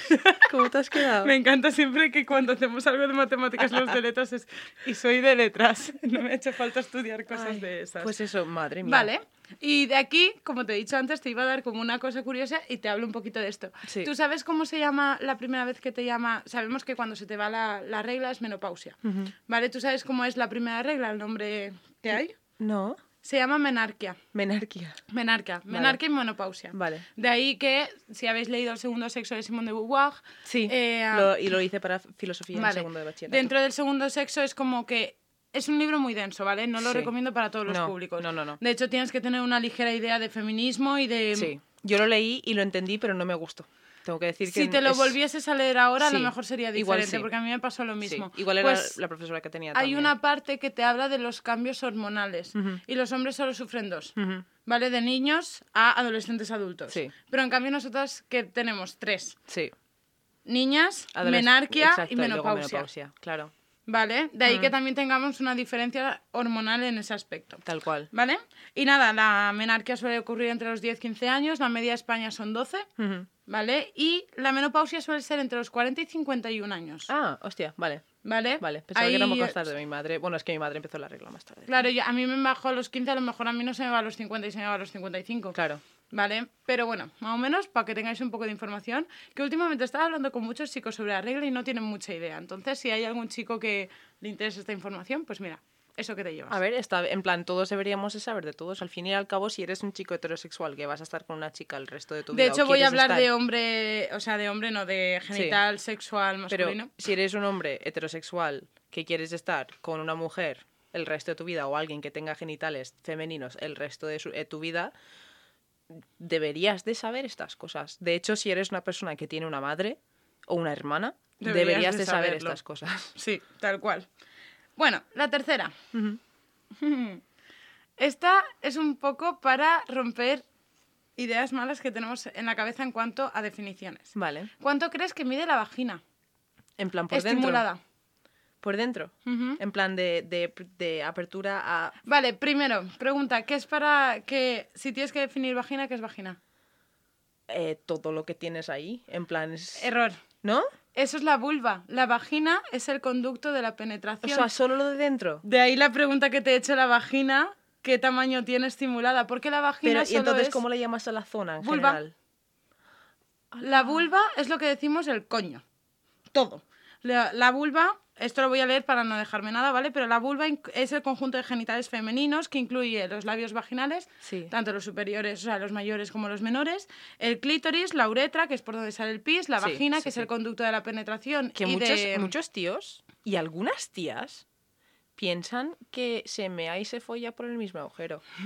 Speaker 2: ¿Cómo te has quedado?
Speaker 4: Me encanta siempre que cuando hacemos algo de matemáticas los de letras es y soy de letras. No me ha hecho falta estudiar cosas
Speaker 2: Ay,
Speaker 4: de esas.
Speaker 2: Pues eso, madre mía.
Speaker 4: Vale. Y de aquí, como te he dicho antes, te iba a dar como una cosa curiosa y te hablo un poquito de esto.
Speaker 2: Sí.
Speaker 4: ¿Tú sabes cómo se llama la primera vez que te llama? Sabemos que cuando se te va la, la regla es menopausia.
Speaker 2: Ujú.
Speaker 4: ¿Vale? ¿Tú sabes cómo es la primera regla, el nombre que hay?
Speaker 2: No,
Speaker 4: Se llama menarquia.
Speaker 2: menarquía.
Speaker 4: Menarquia. Menarquia y menopausia.
Speaker 2: Vale.
Speaker 4: De ahí que, si habéis leído El segundo sexo de Simone de Beauvoir,
Speaker 2: Sí,
Speaker 4: Eh,
Speaker 2: lo- y lo hice para filosofía en
Speaker 4: Vale.
Speaker 2: segundo de bachillerato.
Speaker 4: Dentro del segundo sexo es como que es un libro muy denso, ¿vale? No lo
Speaker 2: Sí.
Speaker 4: recomiendo para todos los
Speaker 2: No,
Speaker 4: públicos.
Speaker 2: no, no, no.
Speaker 4: De hecho, tienes que tener una ligera idea de feminismo y de...
Speaker 2: Sí, yo lo leí y lo entendí, pero no me gustó. Tengo que decir que
Speaker 4: Si te lo
Speaker 2: es-
Speaker 4: volvieses a leer ahora, a lo mejor sería
Speaker 2: igual
Speaker 4: diferente,
Speaker 2: sí.
Speaker 4: porque a mí me pasó lo mismo.
Speaker 2: igual era
Speaker 4: Pues
Speaker 2: la profesora que tenía
Speaker 4: hay una parte que te habla de los cambios hormonales y los hombres solo sufren dos. ¿Vale? De niños a adolescentes adultos.
Speaker 2: Sí.
Speaker 4: Pero en cambio nosotras que tenemos tres.
Speaker 2: Sí.
Speaker 4: Niñas, menarquia
Speaker 2: exacto,
Speaker 4: y menopausia.
Speaker 2: menopausia, Claro,
Speaker 4: ¿Vale? De ahí
Speaker 2: Mm.
Speaker 4: que también tengamos una diferencia hormonal en ese aspecto.
Speaker 2: tal cual.
Speaker 4: ¿Vale? Y nada, la menarquia suele ocurrir entre los 10-15 años, la media de España son 12,
Speaker 2: Ujú.
Speaker 4: ¿vale? Y la menopausia suele ser entre los 40 y 51 años,
Speaker 2: Ah, hostia, vale.
Speaker 4: ¿vale?
Speaker 2: Vale, pensaba que era un
Speaker 4: Ahí,
Speaker 2: poco más tarde mi madre. Bueno, es que mi madre empezó la regla más tarde.
Speaker 4: Claro, yo- a mí me bajó a los 15, a lo mejor a mí no se me va a los 50 y se me va a los 55.
Speaker 2: Claro.
Speaker 4: ¿Vale? Pero bueno, más o menos para que tengáis un poco de información, que últimamente estaba hablando con muchos chicos sobre la regla y no tienen mucha idea. Entonces, si hay algún chico que le interesa esta información, pues mira, eso que te llevas.
Speaker 2: A ver, está, en plan, todos deberíamos de saber de todos. Al fin y al cabo, si eres un chico heterosexual que vas a estar con una chica el resto de tu vida.
Speaker 4: de hecho, voy a hablar
Speaker 2: estar-
Speaker 4: de hombre, o sea, de hombre, no de genital, sexual,
Speaker 2: Pero
Speaker 4: masculino.
Speaker 2: si eres un hombre heterosexual que quieres estar con una mujer el resto de tu vida o alguien que tenga genitales femeninos el resto de su- eh, tu vida, deberías de saber estas cosas. De hecho, si eres una persona que tiene una madre o una hermana,
Speaker 4: Deberías
Speaker 2: deberías,
Speaker 4: de
Speaker 2: de, saber estas cosas.
Speaker 4: Sí, tal cual. Bueno, la tercera. Esta es un poco para romper ideas malas que tenemos en la cabeza en cuanto a definiciones.
Speaker 2: Vale.
Speaker 4: ¿Cuánto crees que mide la vagina?
Speaker 2: En plan, por
Speaker 4: Estimulada.
Speaker 2: dentro. Por dentro. En plan de, de- de apertura a...
Speaker 4: Vale, primero, pregunta, ¿qué es para que, si tienes que definir vagina, qué es vagina?
Speaker 2: eh, todo lo que tienes ahí. En plan, es-
Speaker 4: Error.
Speaker 2: ¿no?
Speaker 4: Eso es la vulva. La vagina es el conducto de la
Speaker 2: O
Speaker 4: penetración.
Speaker 2: sea, solo lo de dentro.
Speaker 4: de ahí la pregunta que te he hecho la vagina, ¿qué tamaño tiene estimulada? Porque la vagina
Speaker 2: Pero, ¿y entonces
Speaker 4: es-
Speaker 2: cómo le llamas a la zona en
Speaker 4: Vulva.
Speaker 2: general?
Speaker 4: La vulva es lo que decimos el coño. Todo. La, la vulva, esto lo voy a leer para no dejarme nada, ¿vale? Pero la vulva es el conjunto de genitales femeninos que incluye los labios vaginales,
Speaker 2: Sí.
Speaker 4: tanto los superiores, o sea, los mayores como los menores, el clítoris, la uretra, que es por donde sale el pis, la
Speaker 2: Sí,
Speaker 4: vagina,
Speaker 2: sí,
Speaker 4: que es el conducto de la penetración
Speaker 2: Que
Speaker 4: y
Speaker 2: muchos,
Speaker 4: de...
Speaker 2: muchos tíos y algunas tías piensan que se mea y se folla por el mismo agujero.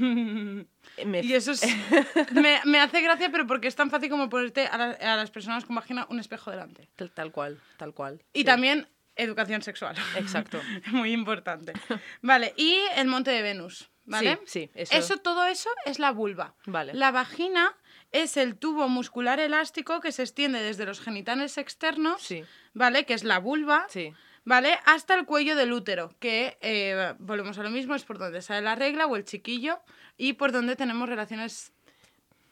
Speaker 2: Me
Speaker 4: Y eso es, me, me hace gracia, pero porque es tan fácil como ponerte a, la- a las personas con vagina un espejo delante.
Speaker 2: Tal, tal cual, tal cual.
Speaker 4: Y
Speaker 2: sí.
Speaker 4: también educación sexual.
Speaker 2: Exacto.
Speaker 4: Muy importante. Vale, y el monte de Venus, ¿vale?
Speaker 2: Sí, sí, eso-
Speaker 4: todo eso es la vulva.
Speaker 2: Vale.
Speaker 4: La vagina es el tubo muscular elástico que se extiende desde los genitales externos,
Speaker 2: Sí.
Speaker 4: ¿vale? Que es la vulva,
Speaker 2: Sí.
Speaker 4: ¿vale? Hasta el cuello del útero, que eh, volvemos a lo mismo, es por donde sale la regla o el chiquillo y por donde tenemos relaciones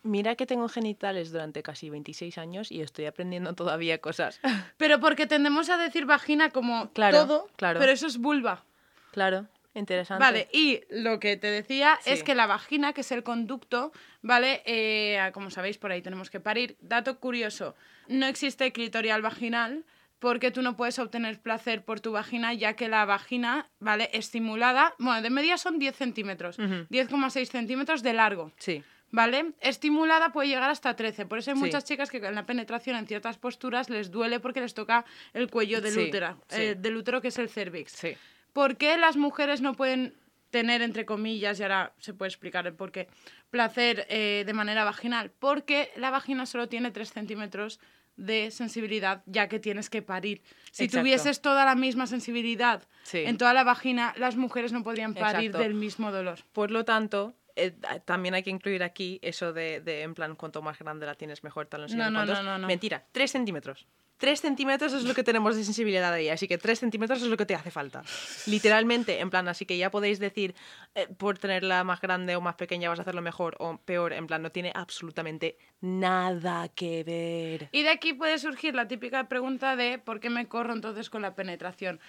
Speaker 2: Mira que tengo genitales durante casi 26 años y estoy aprendiendo todavía cosas.
Speaker 4: Pero porque tendemos a decir vagina como
Speaker 2: Claro,
Speaker 4: todo,
Speaker 2: claro.
Speaker 4: pero eso es vulva.
Speaker 2: claro, interesante.
Speaker 4: Vale, y lo que te decía es que la vagina, que es el conducto, ¿vale? Eh, como sabéis, por ahí tenemos que parir. Dato curioso, no existe clitorial vaginal porque tú no puedes obtener placer por tu vagina, ya que la vagina, ¿vale? Estimulada, bueno, de media son 10 centímetros,
Speaker 2: Ujú.
Speaker 4: 10,6 centímetros de largo.
Speaker 2: Sí,
Speaker 4: ¿Vale? Estimulada puede llegar hasta 13. Por eso hay
Speaker 2: Sí.
Speaker 4: muchas chicas que en la penetración en ciertas posturas les duele porque les toca el cuello del
Speaker 2: Sí,
Speaker 4: útero,
Speaker 2: sí.
Speaker 4: eh, del útero que es el cervix. ¿Por qué las mujeres no pueden tener, entre comillas, y ahora se puede explicar el por qué, placer eh, de manera vaginal? Porque la vagina solo tiene 3 centímetros de sensibilidad, ya que tienes que parir. Si
Speaker 2: Exacto.
Speaker 4: tuvieses toda la misma sensibilidad en toda la vagina, las mujeres no podrían parir
Speaker 2: Exacto.
Speaker 4: del mismo dolor.
Speaker 2: Por lo tanto, eh, también hay que incluir aquí eso de, de, en plan, cuanto más grande la tienes, mejor tal, no
Speaker 4: No, no, no, no.
Speaker 2: Mentira, 3 centímetros. 3 centímetros es lo que tenemos de sensibilidad ahí, así que 3 centímetros es lo que te hace falta. Literalmente, en plan, así que ya podéis decir, eh, por tenerla más grande o más pequeña vas a hacerlo mejor o peor, en plan, no tiene absolutamente nada que ver.
Speaker 4: Y de aquí puede surgir la típica pregunta de ¿por qué me corro entonces con la penetración?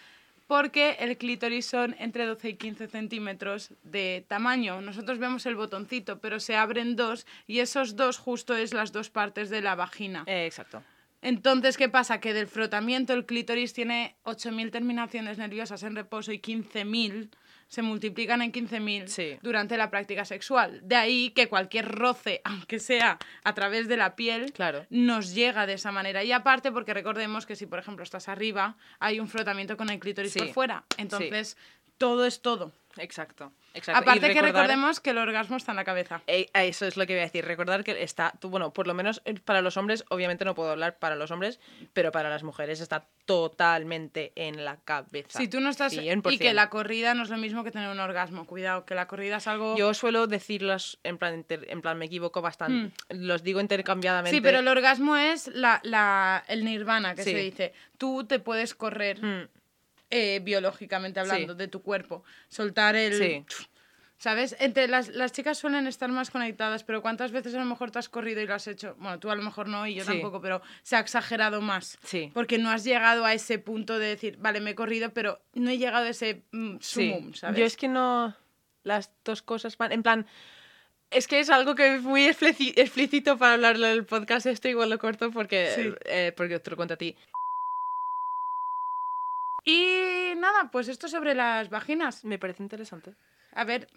Speaker 4: Porque el clítoris son entre 12 y 15 centímetros de tamaño.Nosotros vemos el botoncito, pero se abren dos y esos dos justo es las dos partes de la vagina.
Speaker 2: Eh, exacto.
Speaker 4: Entonces, ¿qué pasa? Que del frotamiento el clítoris tiene 8.000 terminaciones nerviosas en reposo y 15.000 se multiplican en 15.000
Speaker 2: Sí.
Speaker 4: durante la práctica sexual. De ahí que cualquier roce, aunque sea a través de la piel,
Speaker 2: Claro.
Speaker 4: nos llega de esa manera. Y aparte, porque recordemos que si, por ejemplo, estás arriba, hay un frotamiento con el clítoris
Speaker 2: Sí.
Speaker 4: por fuera. Entonces, todo es todo.
Speaker 2: Exacto. Exacto.
Speaker 4: Aparte que
Speaker 2: recordar-
Speaker 4: recordemos que el orgasmo está en la cabeza.
Speaker 2: Eh, eso es lo que voy a decir. Recordar que está, tú- bueno, por lo menos para los hombres, obviamente no puedo hablar para los hombres, pero para las mujeres está totalmente en la cabeza.
Speaker 4: Si tú no estás...
Speaker 2: 100%.
Speaker 4: Y que la corrida no es lo mismo que tener un orgasmo. Cuidado, que la corrida es algo...
Speaker 2: Yo suelo decirlos, en plan, inter- en plan me equivoco bastante. Los digo intercambiadamente.
Speaker 4: Hmm. Sí, pero el orgasmo es la, la- el nirvana, que
Speaker 2: Sí.
Speaker 4: se dice. Tú te puedes correr
Speaker 2: Mm,
Speaker 4: eh, biológicamente hablando
Speaker 2: Sí.
Speaker 4: de tu cuerpo. Soltar el...
Speaker 2: Sí.
Speaker 4: ¿Sabes? Entre las, las chicas suelen estar más conectadas, pero ¿cuántas veces a lo mejor te has corrido y lo has hecho? Bueno, tú a lo mejor no y yo
Speaker 2: Sí.
Speaker 4: tampoco, pero se ha exagerado más.
Speaker 2: Sí.
Speaker 4: Porque no has llegado a ese punto de decir, vale, me he corrido, pero no he llegado a ese mm,
Speaker 2: sí.
Speaker 4: sumum, ¿sabes?
Speaker 2: Yo es que no. Las dos cosas van. En plan. Es que es algo que es muy explícito para hablarlo del podcast. Esto igual lo corto porque, eh, porque te lo cuento a ti.
Speaker 4: Y nada, pues esto sobre las vaginas.
Speaker 2: Me parece interesante.
Speaker 4: A ver,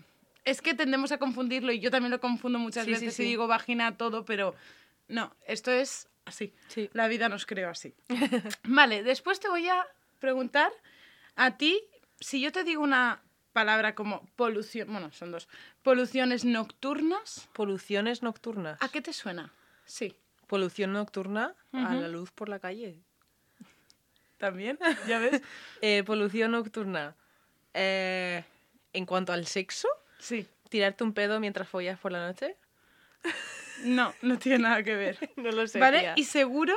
Speaker 4: es que tendemos a confundirlo y yo también lo confundo muchas
Speaker 2: Sí,
Speaker 4: veces
Speaker 2: sí.
Speaker 4: y digo vagina todo, pero no, esto es así.
Speaker 2: Sí.
Speaker 4: La vida nos creó así. vale, después te voy a preguntar a ti si yo te digo una palabra como polución, bueno, son dos, poluciones nocturnas,
Speaker 2: Poluciones nocturnas.
Speaker 4: ¿a qué te suena? Sí,
Speaker 2: Polución nocturna a la luz por la calle.
Speaker 4: También, ya ves.
Speaker 2: Eh, polución nocturna. Eh, en cuanto al sexo,
Speaker 4: Sí,
Speaker 2: tirarte un pedo mientras follas por la noche.
Speaker 4: no, no tiene nada que ver.
Speaker 2: No lo sé.
Speaker 4: ¿Vale?
Speaker 2: tía.
Speaker 4: Y seguro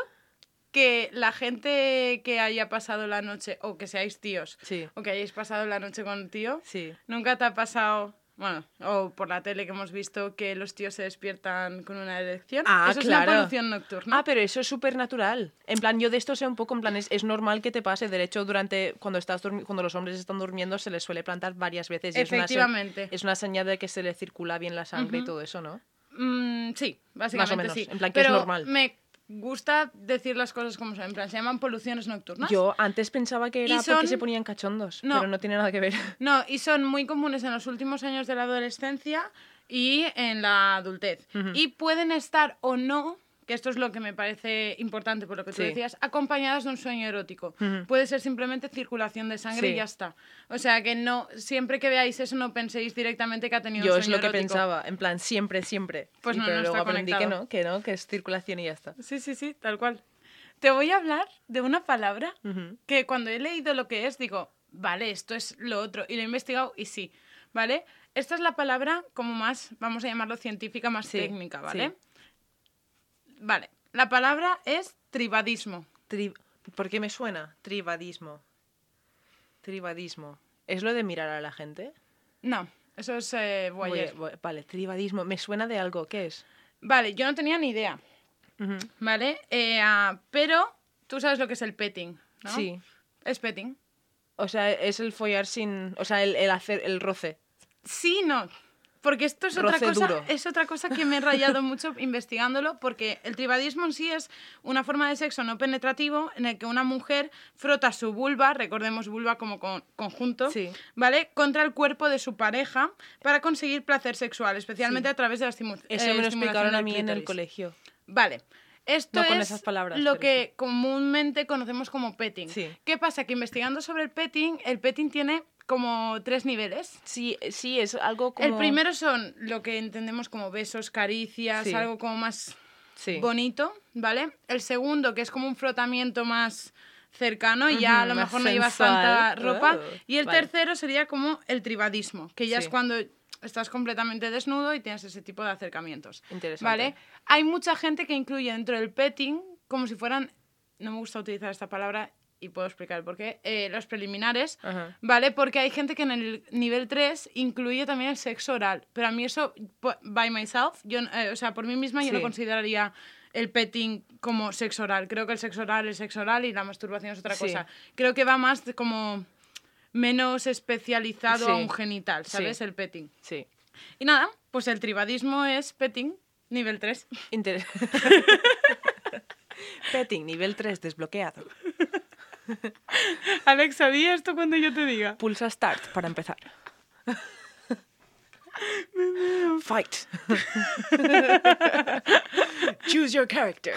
Speaker 4: que la gente que haya pasado la noche, o que seáis tíos,
Speaker 2: Sí,
Speaker 4: o que hayáis pasado la noche con un tío,
Speaker 2: sí.
Speaker 4: nunca te ha pasado, bueno, o por la tele que hemos visto que los tíos se despiertan con una erección.
Speaker 2: Ah,
Speaker 4: Eso es
Speaker 2: claro.
Speaker 4: una polución nocturna.
Speaker 2: Ah, pero eso es súper natural. En plan, yo de esto sé un poco, en plan, es, es normal que te pase. De hecho, durante, cuando, estás cuando los hombres están durmiendo, se les suele plantar varias veces. y es una
Speaker 4: Efectivamente.
Speaker 2: Es una, señal de que se le circula bien la sangre y todo eso, ¿no?
Speaker 4: Mm, sí, básicamente
Speaker 2: menos,
Speaker 4: sí.
Speaker 2: en plan que es normal.
Speaker 4: me gusta decir las cosas como son. En plan, se llaman poluciones nocturnas.
Speaker 2: Yo antes pensaba que era porque se ponían cachondos,
Speaker 4: No.
Speaker 2: pero no tiene nada que ver.
Speaker 4: No, y son muy comunes en los últimos años de la adolescencia y en la adultez. Y pueden estar o no que esto es lo que me parece importante por lo que tú
Speaker 2: Sí.
Speaker 4: decías, acompañadas de un sueño erótico. Puede ser simplemente circulación de sangre
Speaker 2: Sí.
Speaker 4: y ya está. O sea que no, siempre que veáis eso no penséis directamente que ha tenido
Speaker 2: Yo
Speaker 4: un
Speaker 2: es
Speaker 4: sueño
Speaker 2: lo que
Speaker 4: erótico.
Speaker 2: pensaba, en plan, siempre, siempre.
Speaker 4: Pues
Speaker 2: Y
Speaker 4: no,
Speaker 2: pero
Speaker 4: no
Speaker 2: luego
Speaker 4: está
Speaker 2: aprendí que no, que no, que es circulación y ya está.
Speaker 4: Sí, sí, sí, tal cual. Te voy a hablar de una palabra
Speaker 2: Ujú.
Speaker 4: que cuando he leído lo que es, digo, vale, esto es lo otro. Y lo he investigado y sí, ¿vale? Esta es la palabra como más, vamos a llamarlo científica, más
Speaker 2: Sí,
Speaker 4: técnica, ¿vale?
Speaker 2: sí.
Speaker 4: Vale, la palabra es tribadismo.
Speaker 2: Tri- ¿Por qué me suena? Tribadismo. Tribadismo. ¿Es lo de mirar a la gente?
Speaker 4: No, eso es eh, voyeur.
Speaker 2: vale, tribadismo. Me suena de algo. ¿Qué es?
Speaker 4: Vale, yo no tenía ni idea. ¿vale? Eh, ah, pero tú sabes lo que es el petting, ¿no?
Speaker 2: Sí.
Speaker 4: Es petting.
Speaker 2: O sea, es el follar sin. O sea, el, el hacer el roce.
Speaker 4: Sí, no. Porque esto es otra, cosa, es otra cosa que me he rayado mucho investigándolo, porque el tribadismo en sí es una forma de sexo no penetrativo en el que una mujer frota su vulva, recordemos vulva como con- conjunto,
Speaker 2: Sí.
Speaker 4: ¿vale? Contra el cuerpo de su pareja para conseguir placer sexual, especialmente
Speaker 2: Sí.
Speaker 4: a través de la estimu-
Speaker 2: Eso
Speaker 4: eh,
Speaker 2: me lo
Speaker 4: estimulación
Speaker 2: explicaron a mí en el colegio.
Speaker 4: Vale. Esto
Speaker 2: No con
Speaker 4: es
Speaker 2: esas palabras,
Speaker 4: lo que comúnmente conocemos como petting. ¿Qué pasa? Que investigando sobre el petting, el petting tiene como tres niveles.
Speaker 2: Sí, sí, es algo como.
Speaker 4: El primero son lo que entendemos como besos, caricias,
Speaker 2: Sí.
Speaker 4: algo como más
Speaker 2: Sí.
Speaker 4: bonito, ¿vale? El segundo, que es como un frotamiento más cercano y ya a lo mejor no llevas tanta ropa.
Speaker 2: Oh,
Speaker 4: y el
Speaker 2: vale.
Speaker 4: tercero sería como el tribadismo, que ya es cuando estás completamente desnudo y tienes ese tipo de acercamientos.
Speaker 2: Interesante.
Speaker 4: ¿Vale? Hay mucha gente que incluye dentro del petting como si fueran, no me gusta utilizar esta palabra y puedo explicar por qué, eh, los preliminares,
Speaker 2: Ajá.
Speaker 4: ¿vale? Porque hay gente que en el nivel 3 incluye también el sexo oral, pero a mí eso, po- by myself, yo, eh, o sea, por mí misma yo no consideraría el petting como sexo oral. Creo que el sexo oral es sexo oral y la masturbación es otra
Speaker 2: Sí.
Speaker 4: cosa. Creo que va más como menos especializado a un genital. ¿sabes? El petting.
Speaker 2: Sí.
Speaker 4: Y nada, pues el tribadismo es petting, nivel 3.
Speaker 2: Inter- Petting, nivel 3, desbloqueado.
Speaker 4: Alexa, di esto cuando yo te diga.
Speaker 2: Pulsa Start para empezar. Fight. Choose your character.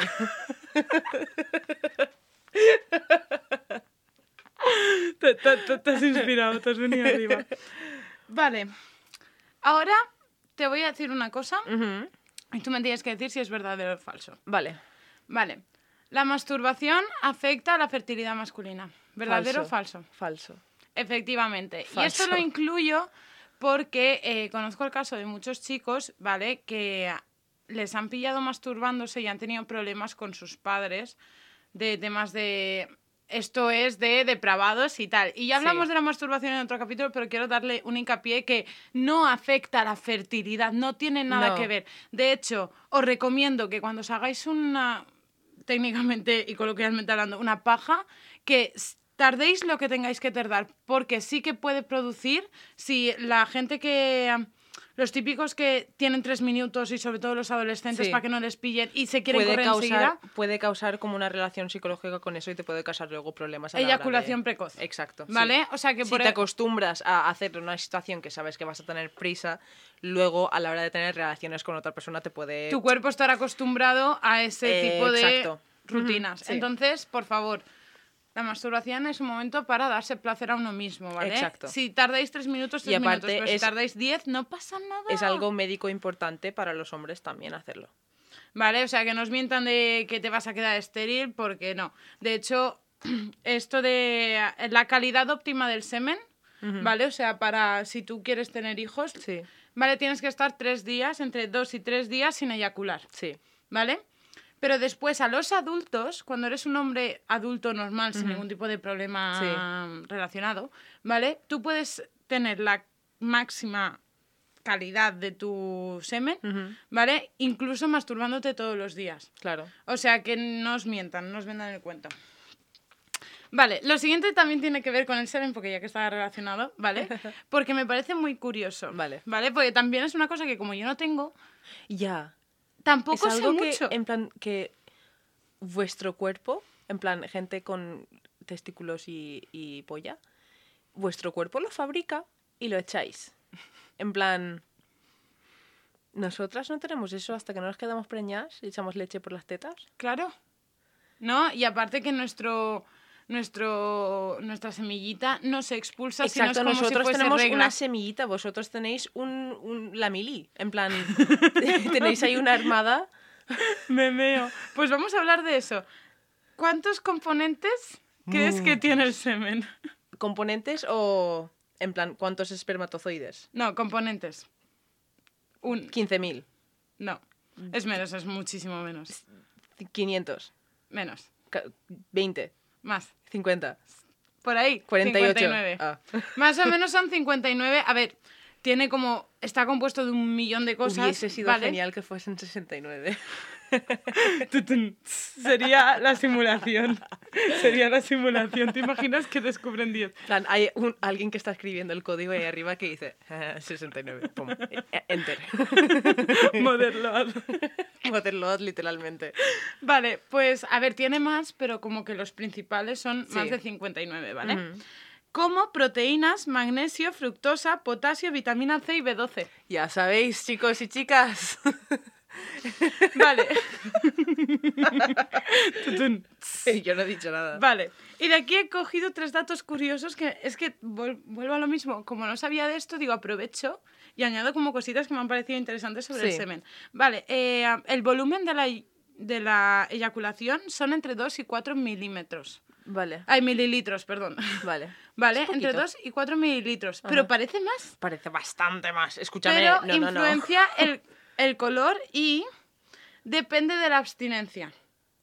Speaker 4: Te, te- te- te has inspirado, te has venido arriba. Vale. Ahora te voy a decir una cosa y tú me tienes que decir si es verdadero o falso.
Speaker 2: Vale.
Speaker 4: Vale. La masturbación afecta a la fertilidad masculina. ¿Verdadero o falso?
Speaker 2: Falso.
Speaker 4: Efectivamente. Y esto lo incluyo porque eh, conozco el caso de muchos chicos, ¿vale? Que les han pillado masturbándose y han tenido problemas con sus padres de temas de... Esto es de depravados y tal. Y ya hablamos
Speaker 2: Sí.
Speaker 4: de la masturbación en otro capítulo, pero quiero darle un hincapié que no afecta a la fertilidad, no tiene nada
Speaker 2: No.
Speaker 4: que ver. De hecho, os recomiendo que cuando os hagáis una, técnicamente y coloquialmente hablando, una paja, que tardéis lo que tengáis que tardar, porque sí que puede producir, si la gente que... Los típicos que tienen tres minutos y sobre todo los adolescentes
Speaker 2: Sí.
Speaker 4: para que no les pillen y se quieren
Speaker 2: Puede
Speaker 4: correr
Speaker 2: causar,
Speaker 4: enseguida,
Speaker 2: puede causar como una relación psicológica con eso y te puede causar luego problemas. a la hora de-
Speaker 4: eyaculación precoz.
Speaker 2: Exacto. sí.
Speaker 4: ¿Vale? O sea que
Speaker 2: si te
Speaker 4: e-
Speaker 2: acostumbras a hacer una situación que sabes que vas a tener prisa, luego a la hora de tener relaciones con otra persona te puede...
Speaker 4: tu cuerpo estará acostumbrado a ese
Speaker 2: Eh,
Speaker 4: tipo de
Speaker 2: exacto.
Speaker 4: rutinas.
Speaker 2: Sí.
Speaker 4: Entonces, por favor, la masturbación es un momento para darse placer a uno mismo, ¿vale?
Speaker 2: Exacto.
Speaker 4: Si tardáis tres minutos,
Speaker 2: Y
Speaker 4: tres minutos,
Speaker 2: aparte
Speaker 4: pero si
Speaker 2: es-
Speaker 4: tardáis diez, no pasa nada.
Speaker 2: Es algo médico importante para los hombres también hacerlo.
Speaker 4: ¿Vale? O sea, que nos mientan de que te vas a quedar estéril, porque no. De hecho, esto de la calidad óptima del semen, ¿vale? O sea, para si tú quieres tener hijos,
Speaker 2: Sí,
Speaker 4: ¿vale? Tienes que estar tres días, entre dos y tres días sin eyacular.
Speaker 2: sí.
Speaker 4: ¿vale? Pero después a los adultos, cuando eres un hombre adulto normal sin ningún tipo de problema relacionado, ¿vale? Tú puedes tener la máxima calidad de tu semen, ¿vale? Incluso masturbándote todos los días.
Speaker 2: Claro.
Speaker 4: O sea, que no os mientan, no os vendan el cuento. Vale, lo siguiente también tiene que ver con el semen, porque ya que está relacionado, ¿vale? Porque me parece muy curioso.
Speaker 2: Vale.
Speaker 4: ¿Vale? Porque también es una cosa que como yo no tengo,
Speaker 2: Ya.
Speaker 4: Tampoco
Speaker 2: es
Speaker 4: sé
Speaker 2: algo que,
Speaker 4: mucho.
Speaker 2: en plan, que vuestro cuerpo, en plan, gente con testículos y, y polla, vuestro cuerpo lo fabrica y lo echáis. En plan, Nosotras no tenemos eso hasta que no nos quedamos preñadas y echamos leche por las tetas.
Speaker 4: Claro. ¿No? Y aparte que nuestro nuestro nuestra semillita no se expulsa sino es
Speaker 2: Exacto,
Speaker 4: como si
Speaker 2: nosotros
Speaker 4: fuese
Speaker 2: tenemos
Speaker 4: regla.
Speaker 2: una semillita, vosotros tenéis un, un- la mili, en plan, tenéis ahí una armada.
Speaker 4: Me meo. Pues vamos a hablar de eso. ¿Cuántos componentes crees que tiene el semen?
Speaker 2: ¿Componentes o, en plan, cuántos espermatozoides?
Speaker 4: No, componentes. Un.
Speaker 2: 15.000,
Speaker 4: No. Es menos, es muchísimo menos.
Speaker 2: 500,
Speaker 4: Menos.
Speaker 2: ca- 20,
Speaker 4: Más.
Speaker 2: 50,
Speaker 4: Por ahí.
Speaker 2: 48.
Speaker 4: 59.
Speaker 2: Ah.
Speaker 4: Más o menos son 59. A ver, tiene como. Está compuesto de un millón de cosas.
Speaker 2: Hubiese sido
Speaker 4: ¿vale?
Speaker 2: genial que fuesen 69.
Speaker 4: Sería la simulación. Sería la simulación. ¿Te imaginas que descubren 10?
Speaker 2: En plan, hay un- alguien que está escribiendo el código ahí arriba que dice "Ah, 69. Pum, e- enter.
Speaker 4: Modelado.
Speaker 2: Waterloo, literalmente.
Speaker 4: Vale, pues a ver, tiene más, pero como que los principales son más de 59, ¿vale?
Speaker 2: Ujú.
Speaker 4: Como proteínas, magnesio, fructosa, potasio, vitamina C y B12.
Speaker 2: Ya sabéis, chicos y chicas.
Speaker 4: Vale.
Speaker 2: Yo no he dicho nada.
Speaker 4: Vale. Y de aquí he cogido tres datos curiosos que es que vuelvo a lo mismo. Como no sabía de esto, digo, aprovecho y añado como cositas que me han parecido interesantes sobre el
Speaker 2: Sí.
Speaker 4: semen. Vale, eh, el volumen de la, de la eyaculación son entre 2 y 4 milímetros.
Speaker 2: Vale,
Speaker 4: Ay, mililitros, perdón.
Speaker 2: vale.
Speaker 4: Vale, entre
Speaker 2: poquito.
Speaker 4: 2 y 4 mililitros. Pero
Speaker 2: Ajá.
Speaker 4: parece más.
Speaker 2: Parece bastante más. Escúchame,
Speaker 4: Pero
Speaker 2: no, no, no.
Speaker 4: influencia El, el color y depende de la abstinencia.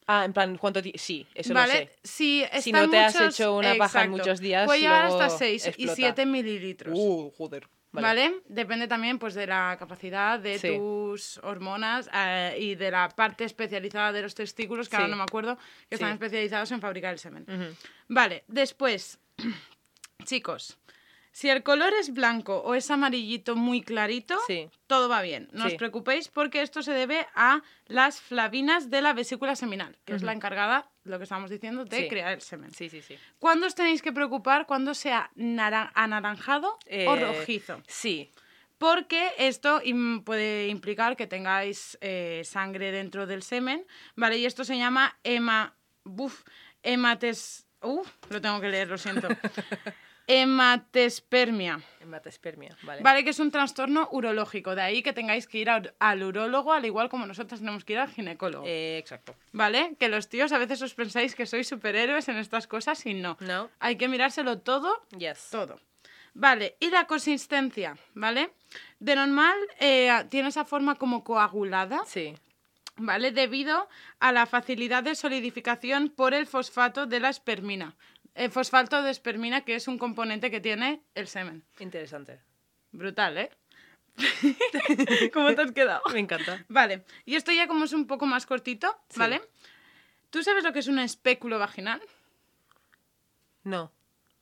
Speaker 2: Ah, en plan, ¿cuánto Sí, eso
Speaker 4: ¿Vale?
Speaker 2: lo sé.
Speaker 4: Si,
Speaker 2: Si no te has hecho una paja en muchos días,
Speaker 4: Puede llegar hasta 6 y
Speaker 2: explota.
Speaker 4: 7 mililitros.
Speaker 2: Uh, joder.
Speaker 4: Vale. Depende también pues, de la capacidad de
Speaker 2: Sí.
Speaker 4: tus hormonas eh, y de la parte especializada de los testículos, que ahora no me acuerdo, que están especializados en fabricar el semen. Vale, después, chicos, si el color es blanco o es amarillito muy clarito,
Speaker 2: Sí.
Speaker 4: todo va bien. No os preocupéis porque esto se debe a las flavinas de la vesícula seminal, que es la encargada, lo que estábamos diciendo, de
Speaker 2: Sí.
Speaker 4: crear el semen.
Speaker 2: Sí, sí, sí.
Speaker 4: ¿Cuándo os tenéis que preocupar? Cuando sea nara- anaranjado o
Speaker 2: Eh,
Speaker 4: rojizo.
Speaker 2: Sí.
Speaker 4: Porque esto im- puede implicar que tengáis eh, sangre dentro del semen, ¿vale? Y esto se llama hema... Buf, hemates... Uh, lo tengo que leer, lo siento. Hematespermia.
Speaker 2: Hematospermia, vale.
Speaker 4: Vale, que es un trastorno urológico. De ahí que tengáis que ir a- al urólogo, al igual como nosotras tenemos que ir al ginecólogo.
Speaker 2: Eh, exacto.
Speaker 4: ¿Vale? Que los tíos a veces os pensáis que sois superhéroes en estas cosas y no.
Speaker 2: No.
Speaker 4: Hay que mirárselo todo
Speaker 2: Yes.
Speaker 4: todo. Vale, y la consistencia, ¿vale? De normal eh, tiene esa forma como coagulada,
Speaker 2: Sí.
Speaker 4: ¿vale? Debido a la facilidad de solidificación por el fosfato de la espermina. El fosfato de espermina, que es un componente que tiene el semen.
Speaker 2: Interesante.
Speaker 4: Brutal, ¿eh? ¿Cómo te has quedado?
Speaker 2: Me encanta.
Speaker 4: Vale, y esto ya como es un poco más cortito,
Speaker 2: Sí.
Speaker 4: ¿vale? ¿Tú sabes lo que es un espéculo vaginal?
Speaker 2: No.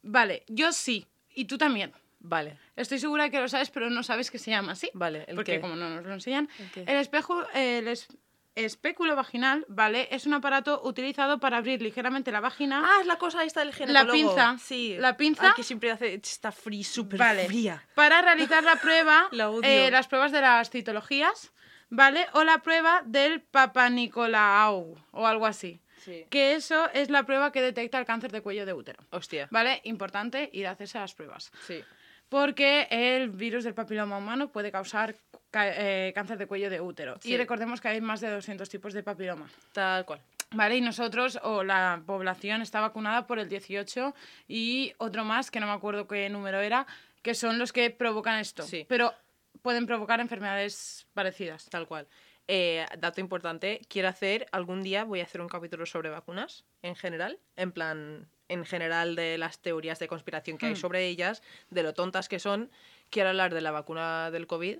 Speaker 4: Vale, yo sí, y tú también.
Speaker 2: Vale.
Speaker 4: Estoy segura de que lo sabes, pero no sabes que se llama así.
Speaker 2: Vale, ¿el
Speaker 4: porque
Speaker 2: qué?
Speaker 4: como no nos lo enseñan.
Speaker 2: ¿El?
Speaker 4: El espejo, el es- espéculo vaginal, ¿vale? Es un aparato utilizado para abrir ligeramente la vagina.
Speaker 2: Ah, es la cosa esta del
Speaker 4: La
Speaker 2: ginecólogo.
Speaker 4: pinza.
Speaker 2: Sí.
Speaker 4: La pinza.
Speaker 2: Ay, que siempre hace... Está free, súper
Speaker 4: Vale.
Speaker 2: fría.
Speaker 4: Para realizar la prueba,
Speaker 2: La
Speaker 4: eh, las pruebas de las citologías, ¿vale? O la prueba del Papa Nicolau o algo así.
Speaker 2: Sí.
Speaker 4: Que eso es la prueba que detecta el cáncer de cuello de útero.
Speaker 2: Hostia.
Speaker 4: ¿Vale? Importante ir a hacerse las pruebas.
Speaker 2: Sí.
Speaker 4: Porque el virus del papiloma humano puede causar ca- eh, cáncer de cuello de útero.
Speaker 2: Sí.
Speaker 4: Y recordemos que hay más de 200 tipos de papiloma.
Speaker 2: Tal cual.
Speaker 4: ¿Vale? Y nosotros, o la población, está vacunada por el 18 y otro más, que no me acuerdo qué número era, que son los que provocan esto.
Speaker 2: Sí.
Speaker 4: Pero pueden provocar enfermedades parecidas.
Speaker 2: Tal cual. Eh, dato importante, quiero hacer, algún día voy a hacer un capítulo sobre vacunas, en general, en plan, en general de las teorías de conspiración que hay
Speaker 4: Hmm.
Speaker 2: sobre ellas, de lo tontas que son. Quiero hablar de la vacuna del COVID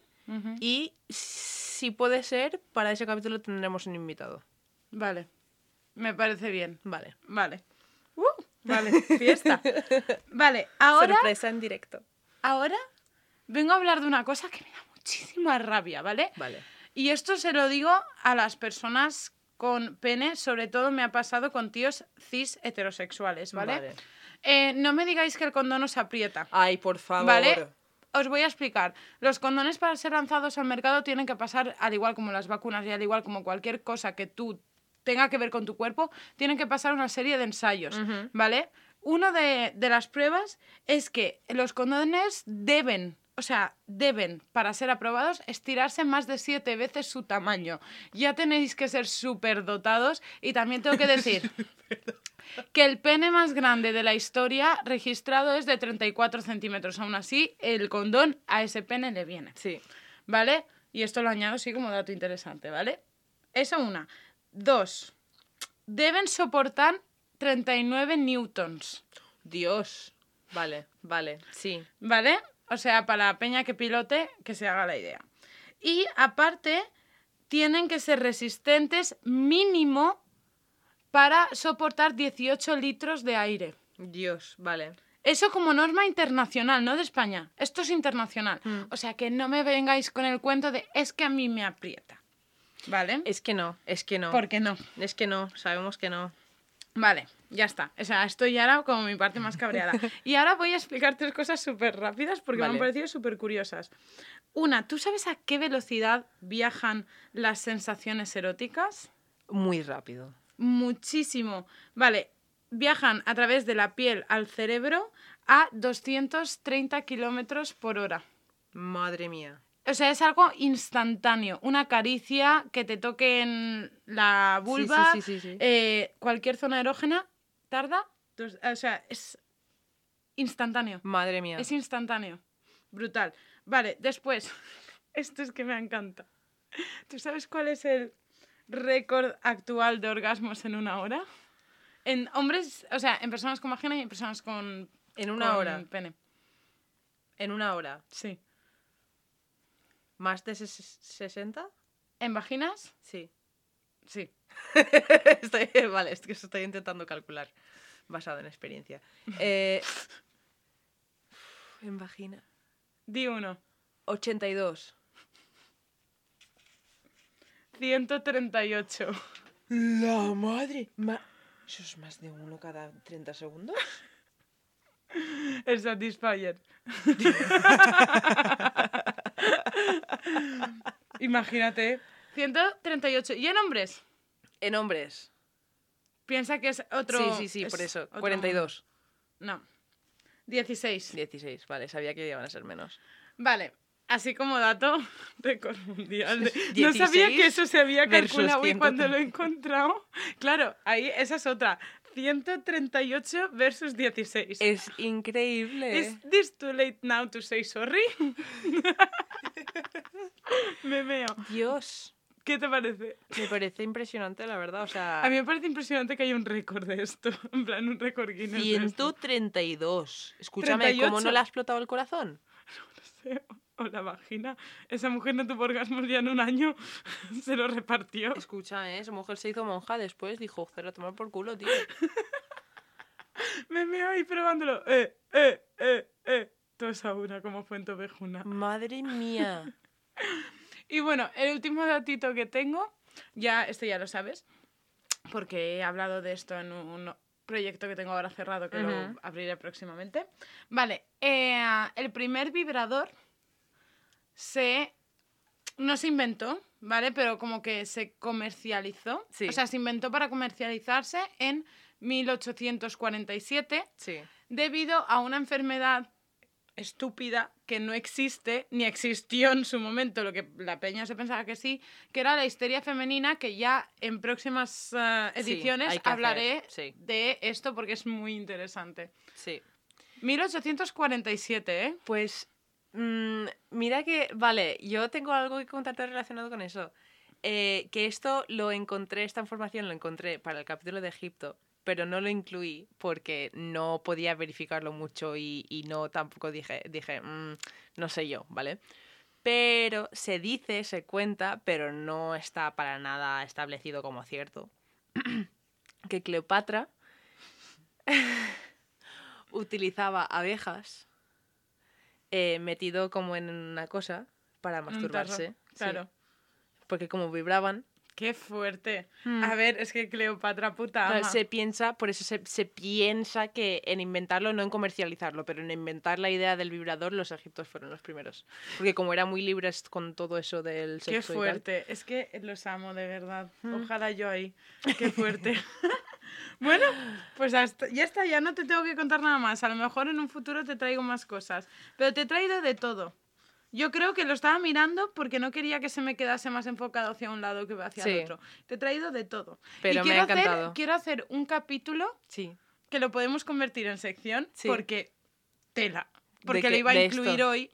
Speaker 2: y, si puede ser, para ese capítulo tendremos un invitado.
Speaker 4: Vale. Me parece bien.
Speaker 2: Vale.
Speaker 4: Vale. Uh, vale, fiesta. Vale, ahora...
Speaker 2: Sorpresa en directo.
Speaker 4: Ahora vengo a hablar de una cosa que me da muchísima rabia, ¿vale?
Speaker 2: Vale.
Speaker 4: Y esto se lo digo a las personas con pene, sobre todo me ha pasado con tíos cis heterosexuales, ¿vale?
Speaker 2: Vale.
Speaker 4: Eh, no me digáis que el condón os aprieta,
Speaker 2: Ay, por favor.
Speaker 4: ¿vale? os voy a explicar. Los condones para ser lanzados al mercado tienen que pasar, al igual como las vacunas y al igual como cualquier cosa que tú tenga que ver con tu cuerpo, tienen que pasar una serie de ensayos. ¿vale? Una de, de las pruebas es que los condones deben, o sea, deben, para ser aprobados, estirarse más de siete veces su tamaño. Ya tenéis que ser súper dotados y también tengo que decir que el pene más grande de la historia registrado es de 34 centímetros. Aún así, el condón a ese pene le viene.
Speaker 2: Sí.
Speaker 4: ¿Vale? Y esto lo añado así como dato interesante, ¿vale? Eso una. Dos. Deben soportar 39 newtons,
Speaker 2: Dios. Vale, vale, sí.
Speaker 4: ¿vale? O sea, para la peña que pilote, que se haga la idea. Y aparte, tienen que ser resistentes mínimo para soportar 18 litros de aire.
Speaker 2: Dios, vale.
Speaker 4: Eso como norma internacional, no de España. Esto es internacional.
Speaker 2: Mm.
Speaker 4: O sea, que no me vengáis con el cuento de es que a mí me aprieta. ¿Vale?
Speaker 2: Es que no, es que no.
Speaker 4: ¿Por qué no?
Speaker 2: Es que no, sabemos que no.
Speaker 4: Vale, ya está. O sea, esto ya era como mi parte más cabreada. Y ahora voy a explicar tres cosas súper rápidas porque me han parecido súper curiosas. Una, ¿tú sabes a qué velocidad viajan las sensaciones eróticas?
Speaker 2: Muy rápido.
Speaker 4: Muchísimo. Vale, viajan a través de la piel al cerebro a 230 kilómetros por hora.
Speaker 2: Madre mía.
Speaker 4: O sea, es algo instantáneo. Una caricia que te toque en la vulva,
Speaker 2: sí, sí, sí, sí.
Speaker 4: eh, cualquier zona erógena, tarda. dos- o sea, es instantáneo.
Speaker 2: Madre mía.
Speaker 4: Es instantáneo. Brutal. Vale, después. Esto es que me encanta. ¿Tú sabes cuál es el récord actual de orgasmos en una hora? En hombres, o sea, en personas con vagina y en personas con.
Speaker 2: En una
Speaker 4: con
Speaker 2: hora.
Speaker 4: Pene.
Speaker 2: En una hora.
Speaker 4: Sí.
Speaker 2: ¿Más de ses- 60?
Speaker 4: ¿En vaginas?
Speaker 2: Sí.
Speaker 4: Sí.
Speaker 2: estoy, vale, es que eso estoy intentando calcular. Basado en experiencia. Eh, en vagina.
Speaker 4: Di uno.
Speaker 2: 82.
Speaker 4: 138.
Speaker 2: La madre. ¿Eso es más de uno cada 30 segundos?
Speaker 4: El Satisfyer. Imagínate. 138. ¿Y en hombres?
Speaker 2: En hombres.
Speaker 4: Piensa que es otro.
Speaker 2: sí, sí, sí,
Speaker 4: es
Speaker 2: por eso.
Speaker 4: otro
Speaker 2: 42.
Speaker 4: mundo. No. 16.
Speaker 2: 16, vale, sabía que iban a ser menos.
Speaker 4: Vale. Así como dato, récord mundial. No sabía
Speaker 2: 16
Speaker 4: que eso se había calculado y cuando lo he
Speaker 2: 130.
Speaker 4: encontrado. Claro, ahí esa es otra. 138 versus 16.
Speaker 2: Es increíble.
Speaker 4: ¿Is this too late now to say sorry? me meo.
Speaker 2: Dios.
Speaker 4: ¿Qué te parece?
Speaker 2: Me parece impresionante, la verdad. O sea,
Speaker 4: A mí me parece impresionante que haya un récord de esto. En plan, un récord Guinness. de esto.
Speaker 2: 132. Escúchame, ¿cómo
Speaker 4: 38.
Speaker 2: no le ha explotado el corazón?
Speaker 4: O la vagina. Esa mujer no tuvo orgasmos ya en un año. Se lo repartió.
Speaker 2: Escúchame, esa mujer se hizo monja después, dijo, joder, a tomar por culo, tío.
Speaker 4: Me meo ahí probándolo. Eh, eh, eh, eh. Todos a una, como fuente ovejuna.
Speaker 2: Madre mía.
Speaker 4: Y bueno, el último datito que tengo, ya, este ya lo sabes, porque he hablado de esto en un proyecto que tengo ahora cerrado que lo abriré próximamente. Vale, eh, el primer vibrador se... no se inventó, ¿vale? Pero como que se comercializó.
Speaker 2: Sí.
Speaker 4: O sea, se inventó para comercializarse en 1847
Speaker 2: Sí.
Speaker 4: debido a una enfermedad estúpida que no existe ni existió en su momento, lo que la peña se pensaba que sí, que era la histeria femenina, que ya en próximas eh, ediciones hablaré
Speaker 2: sí.
Speaker 4: de esto porque es muy interesante.
Speaker 2: Sí.
Speaker 4: 1847, ¿eh?
Speaker 2: Pues mm, mira que, vale, yo tengo algo que contarte relacionado con eso. Eh, que esto lo encontré, esta información lo encontré para el capítulo de Egipto, pero no lo incluí porque no podía verificarlo mucho y, y no tampoco dije, dije "Mm, no sé yo, ¿vale? Pero se dice, se cuenta, pero no está para nada establecido como cierto, que Cleopatra utilizaba abejas eh, metido como en una cosa para
Speaker 4: tarro,
Speaker 2: masturbarse. sí,
Speaker 4: Claro.
Speaker 2: porque como vibraban,
Speaker 4: Qué fuerte.
Speaker 2: Hmm.
Speaker 4: A ver, es que Cleopatra puta ama.
Speaker 2: se piensa, por eso se, se piensa que en inventarlo, no en comercializarlo, pero en inventar la idea del vibrador, los egipcios fueron los primeros. Porque como eran muy libres con todo eso del sexo
Speaker 4: Qué
Speaker 2: y tal.
Speaker 4: fuerte. Es que los amo, de verdad.
Speaker 2: Mm.
Speaker 4: Ojalá yo ahí. Qué fuerte. bueno, pues hasta- ya está, ya no te tengo que contar nada más. A lo mejor en un futuro te traigo más cosas. Pero te he traído de todo. Yo creo que lo estaba mirando porque no quería que se me quedase más enfocado hacia un lado que hacia
Speaker 2: Sí.
Speaker 4: el otro. Te he traído de todo.
Speaker 2: Pero
Speaker 4: y
Speaker 2: me
Speaker 4: quiero
Speaker 2: ha
Speaker 4: hacer-
Speaker 2: encantado.
Speaker 4: quiero hacer un capítulo
Speaker 2: Sí.
Speaker 4: que lo podemos convertir en sección
Speaker 2: Sí.
Speaker 4: porque tela. Porque lo iba a
Speaker 2: ¿De
Speaker 4: incluir
Speaker 2: esto?
Speaker 4: hoy,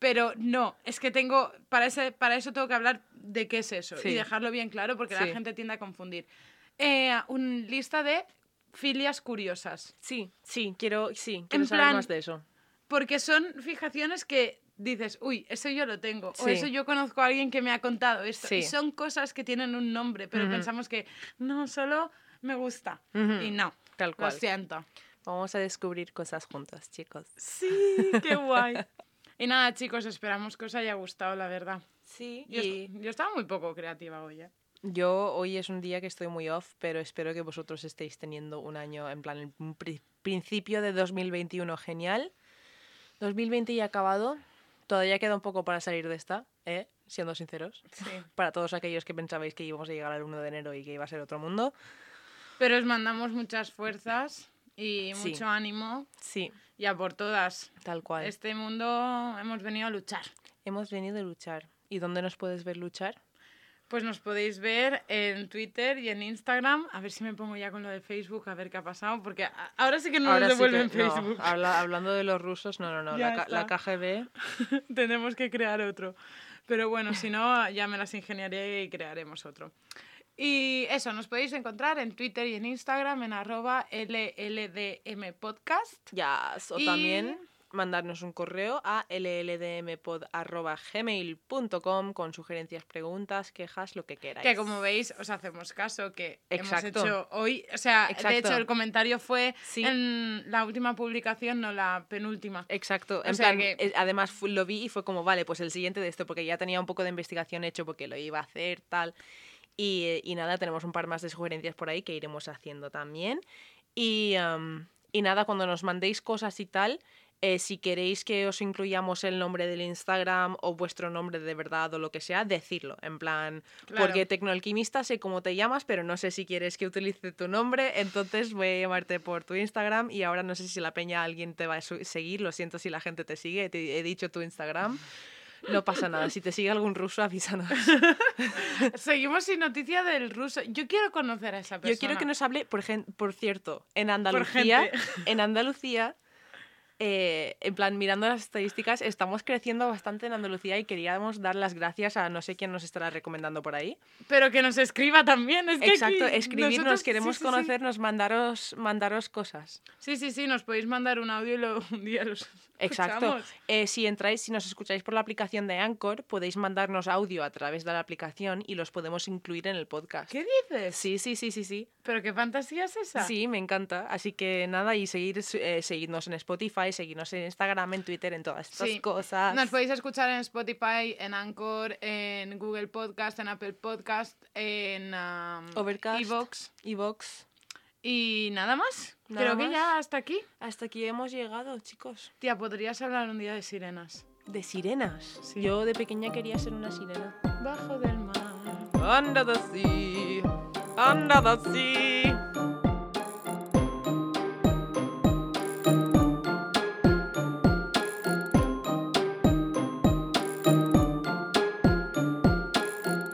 Speaker 4: pero no, es que tengo, para, ese, para eso tengo que hablar de qué es eso y dejarlo bien claro porque la gente tiende a confundir. Eh, un lista de filias curiosas,
Speaker 2: Sí, sí, quiero, sí, quiero
Speaker 4: En
Speaker 2: saber
Speaker 4: plan-
Speaker 2: más de eso.
Speaker 4: porque son fijaciones que dices, uy, eso yo lo tengo, o
Speaker 2: Sí.
Speaker 4: eso yo conozco a alguien que me ha contado esto. Y
Speaker 2: Sí.
Speaker 4: son cosas que tienen un nombre, pero
Speaker 2: Ujú.
Speaker 4: pensamos que no, solo me gusta.
Speaker 2: Ujú.
Speaker 4: Y no,
Speaker 2: Tal
Speaker 4: lo
Speaker 2: cual.
Speaker 4: siento.
Speaker 2: Vamos a descubrir cosas juntos, chicos.
Speaker 4: Sí, qué guay. Y nada, chicos, esperamos que os haya gustado, la verdad.
Speaker 2: Sí,
Speaker 4: Yo,
Speaker 2: y
Speaker 4: yo estaba muy poco creativa hoy, ¿eh?
Speaker 2: yo hoy es un día que estoy muy off, pero espero que vosotros estéis teniendo un año, en plan, un pri- principio de 2021 genial. 2020 ya acabado. Todavía queda un poco para salir de esta, ¿eh? siendo sinceros.
Speaker 4: Sí.
Speaker 2: Para todos aquellos que pensabais que íbamos a llegar al 1 de enero y que iba a ser otro mundo.
Speaker 4: Pero os mandamos muchas fuerzas y
Speaker 2: Sí.
Speaker 4: mucho ánimo.
Speaker 2: Sí,
Speaker 4: Y a por todas.
Speaker 2: tal cual.
Speaker 4: Este mundo hemos venido a luchar.
Speaker 2: Hemos venido a luchar. ¿Y dónde nos puedes ver luchar?
Speaker 4: Pues nos podéis ver en Twitter y en Instagram. A ver si me pongo ya con lo de Facebook, a ver qué ha pasado. Porque ahora sí que no
Speaker 2: Ahora
Speaker 4: nos
Speaker 2: sí
Speaker 4: devuelven
Speaker 2: que- no,
Speaker 4: Facebook.
Speaker 2: habla- hablando de los rusos, no, no, no. La. KGB.
Speaker 4: Tenemos que crear otro. Pero bueno, si no, ya me las ingeniaré y crearemos otro. Y eso, nos podéis encontrar en Twitter y en Instagram en arroba LLDMpodcast.
Speaker 2: Ya, o
Speaker 4: Y-
Speaker 2: también mandarnos un correo a lldmpod.gmail.com con sugerencias, preguntas, quejas, lo que queráis.
Speaker 4: Que como veis, os hacemos caso que
Speaker 2: Exacto.
Speaker 4: hemos hecho hoy. O sea, de hecho, el comentario fue
Speaker 2: Sí.
Speaker 4: en la última publicación, no la penúltima.
Speaker 2: Exacto,
Speaker 4: O
Speaker 2: en
Speaker 4: sea
Speaker 2: plan,
Speaker 4: que-
Speaker 2: eh, además lo vi y fue como, vale, pues el siguiente de esto, porque ya tenía un poco de investigación hecho porque lo iba a hacer, tal. Y, eh, y nada, tenemos un par más de sugerencias por ahí que iremos haciendo también. Y, am, y nada, cuando nos mandéis cosas y tal, eh, si queréis que os incluyamos el nombre del Instagram o vuestro nombre de verdad o lo que sea, decirlo. En plan,
Speaker 4: Claro.
Speaker 2: porque tecnoalquimista sé cómo te llamas, pero no sé si quieres que utilice tu nombre, entonces voy a llamarte por tu Instagram y ahora no sé si la peña alguien te va a seguir, lo siento si la gente te sigue, te he dicho tu Instagram. No pasa nada, si te sigue algún ruso, avísanos.
Speaker 4: Seguimos sin noticia del ruso. Yo quiero conocer a esa persona.
Speaker 2: Yo quiero que nos hable, por, por cierto, en Andalucía, en Andalucía, eh, en plan, mirando las estadísticas, estamos creciendo bastante en Andalucía y queríamos dar las gracias a no sé quién nos estará recomendando por ahí.
Speaker 4: Pero que nos escriba también. Es que
Speaker 2: Exacto, escribirnos,
Speaker 4: nosotros-
Speaker 2: queremos
Speaker 4: sí, sí, sí.
Speaker 2: conocernos, mandaros, mandaros cosas.
Speaker 4: Sí, sí, sí, nos podéis mandar un audio y lo, un día los
Speaker 2: Exacto. Eh, si entráis, si nos escucháis por la aplicación de Anchor, podéis mandarnos audio a través de la aplicación y los podemos incluir en el podcast.
Speaker 4: ¿Qué dices?
Speaker 2: Sí, sí, sí, sí, sí.
Speaker 4: ¿Pero qué fantasía es esa?
Speaker 2: Sí, me encanta. Así que nada, y seguir, eh, seguidnos en Spotify, seguirnos en Instagram, en Twitter, en todas estas
Speaker 4: Sí.
Speaker 2: cosas.
Speaker 4: Nos podéis escuchar en Spotify, en Anchor, en Google Podcast, en Apple Podcast, en um,
Speaker 2: Overcast.
Speaker 4: Evox.
Speaker 2: Evox.
Speaker 4: Y nada más.
Speaker 2: Nada
Speaker 4: Creo que
Speaker 2: más.
Speaker 4: ya hasta aquí.
Speaker 2: Hasta aquí hemos llegado, chicos.
Speaker 4: Tía, podrías hablar un día de sirenas.
Speaker 2: De sirenas.
Speaker 4: Sí.
Speaker 2: Yo de pequeña quería ser una sirena.
Speaker 4: Bajo del mar.
Speaker 2: Under the sea, under the sea.